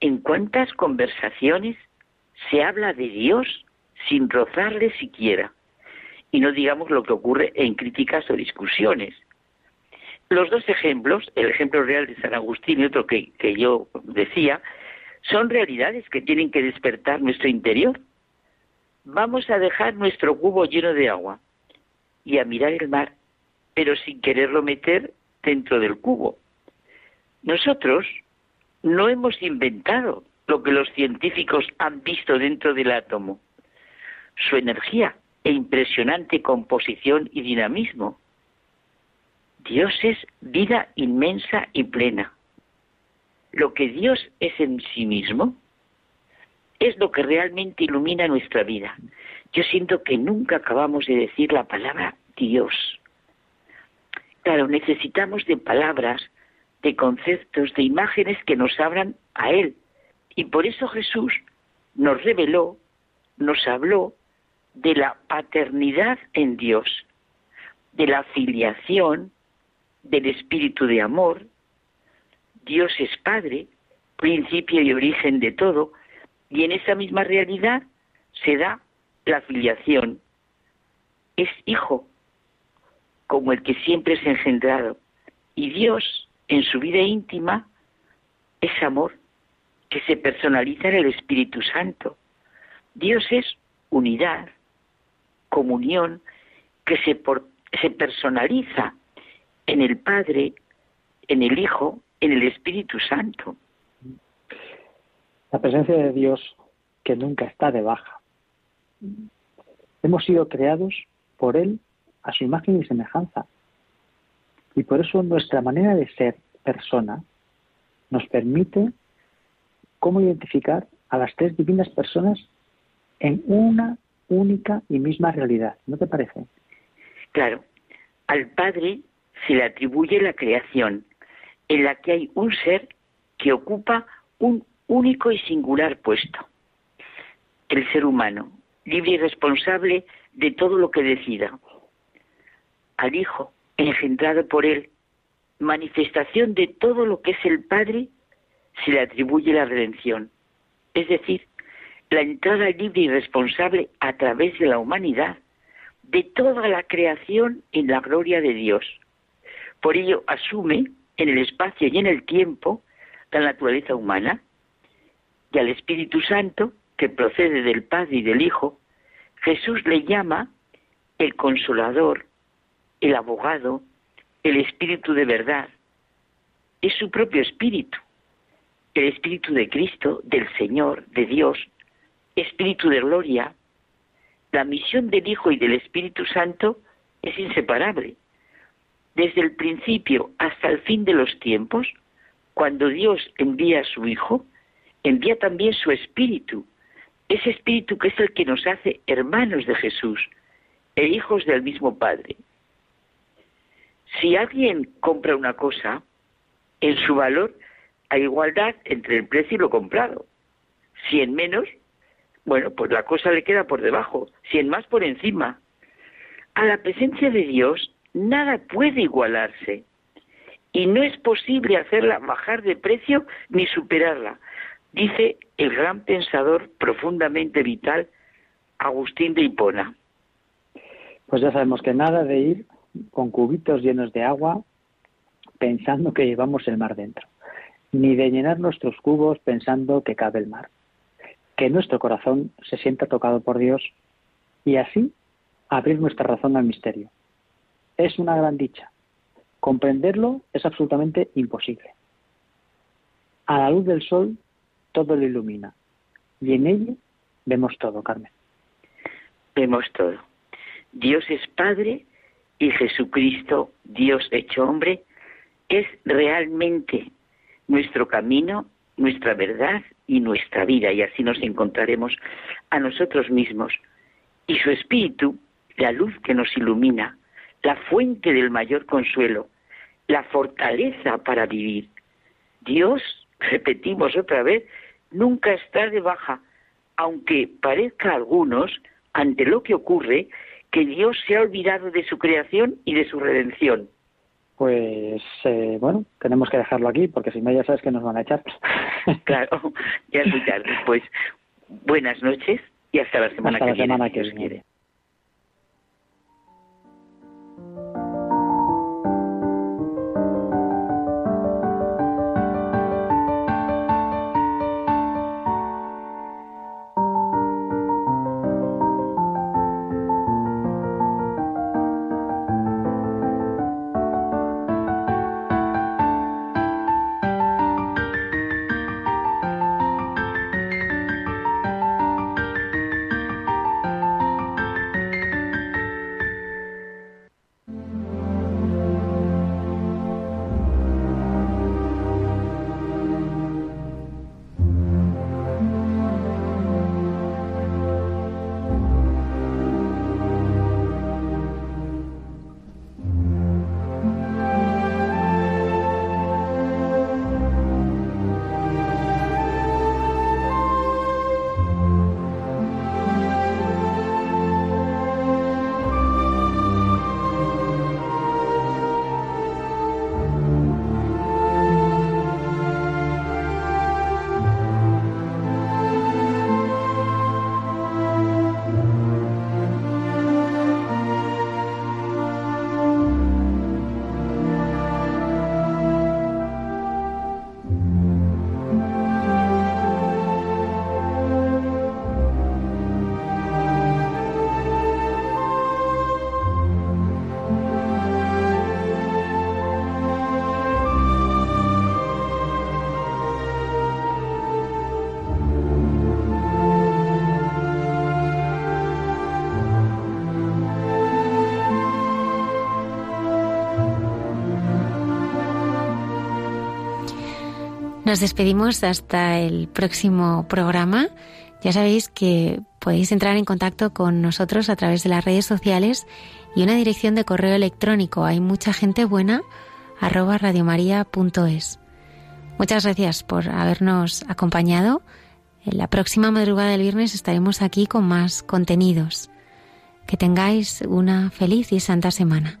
¿En cuántas conversaciones se habla de Dios sin rozarle siquiera? Y no digamos lo que ocurre en críticas o discusiones. Los dos ejemplos, el ejemplo real de San Agustín y otro que, que yo decía, son realidades que tienen que despertar nuestro interior. Vamos a dejar nuestro cubo lleno de agua y a mirar el mar, pero sin quererlo meter dentro del cubo. Nosotros no hemos inventado lo que los científicos han visto dentro del átomo, su energía e impresionante composición y dinamismo. Dios es vida inmensa y plena. Lo que Dios es en sí mismo es lo que realmente ilumina nuestra vida. Yo siento que nunca acabamos de decir la palabra Dios. Claro, necesitamos de palabras de conceptos, de imágenes que nos abran a Él. Y por eso Jesús nos reveló, nos habló de la paternidad en Dios, de la filiación, del espíritu de amor. Dios es Padre, principio y origen de todo, y en esa misma realidad se da la filiación. Es hijo, como el que siempre es engendrado. Y Dios en su vida íntima es amor que se personaliza en el Espíritu Santo. Dios es unidad, comunión, que se, se personaliza en el Padre, en el Hijo, en el Espíritu Santo. La presencia de Dios que nunca está de baja. Hemos sido creados por Él a su imagen y semejanza. Y por eso nuestra manera de ser persona nos permite cómo identificar a las tres divinas personas en una única y misma realidad. ¿No te parece? Claro, al Padre se le atribuye la creación, en la que hay un ser que ocupa un único y singular puesto. El ser humano, libre y responsable de todo lo que decida. Al Hijo, engendrado por Él, manifestación de todo lo que es el Padre, se le atribuye la redención. Es decir, la entrada libre y responsable a través de la humanidad de toda la creación en la gloria de Dios. Por ello asume en el espacio y en el tiempo la naturaleza humana y al Espíritu Santo, que procede del Padre y del Hijo, Jesús le llama el consolador, el abogado, el Espíritu de verdad. Es su propio Espíritu, el Espíritu de Cristo, del Señor, de Dios, Espíritu de gloria. La misión del Hijo y del Espíritu Santo es inseparable desde el principio hasta el fin de los tiempos, cuando Dios envía a su Hijo, envía también su Espíritu, ese Espíritu que es el que nos hace hermanos de Jesús e hijos del mismo Padre. Si alguien compra una cosa, en su valor hay igualdad entre el precio y lo comprado. Si en menos, bueno, pues la cosa le queda por debajo, si en más por encima. A la presencia de Dios nada puede igualarse y no es posible hacerla bajar de precio ni superarla, dice el gran pensador profundamente vital Agustín de Hipona. Pues ya sabemos que nada de ir con cubitos llenos de agua pensando que llevamos el mar dentro, ni de llenar nuestros cubos pensando que cabe el mar. Que nuestro corazón se sienta tocado por Dios y así abrir nuestra razón al misterio, es una gran dicha. Comprenderlo es absolutamente imposible. A la luz del sol todo lo ilumina y en ello vemos todo, Carmen. Vemos todo. Dios es Padre y Jesucristo, Dios hecho hombre, es realmente nuestro camino, nuestra verdad y nuestra vida, y así nos encontraremos a nosotros mismos. Y su Espíritu, la luz que nos ilumina, la fuente del mayor consuelo, la fortaleza para vivir. Dios, repetimos otra vez, nunca está de baja, aunque parezca a algunos, ante lo que ocurre, que Dios se ha olvidado de su creación y de su redención. Pues eh, bueno, tenemos que dejarlo aquí, porque si no ya sabes que nos van a echar. claro, ya es muy tarde. Pues buenas noches y hasta la semana hasta que la viene. Semana que viene. quiere. Nos despedimos hasta el próximo programa. Ya sabéis que podéis entrar en contacto con nosotros a través de las redes sociales y una dirección de correo electrónico. Hay mucha gente buena arroba radiomaria.es. Muchas gracias por habernos acompañado. En la próxima madrugada del viernes estaremos aquí con más contenidos. Que tengáis una feliz y santa semana.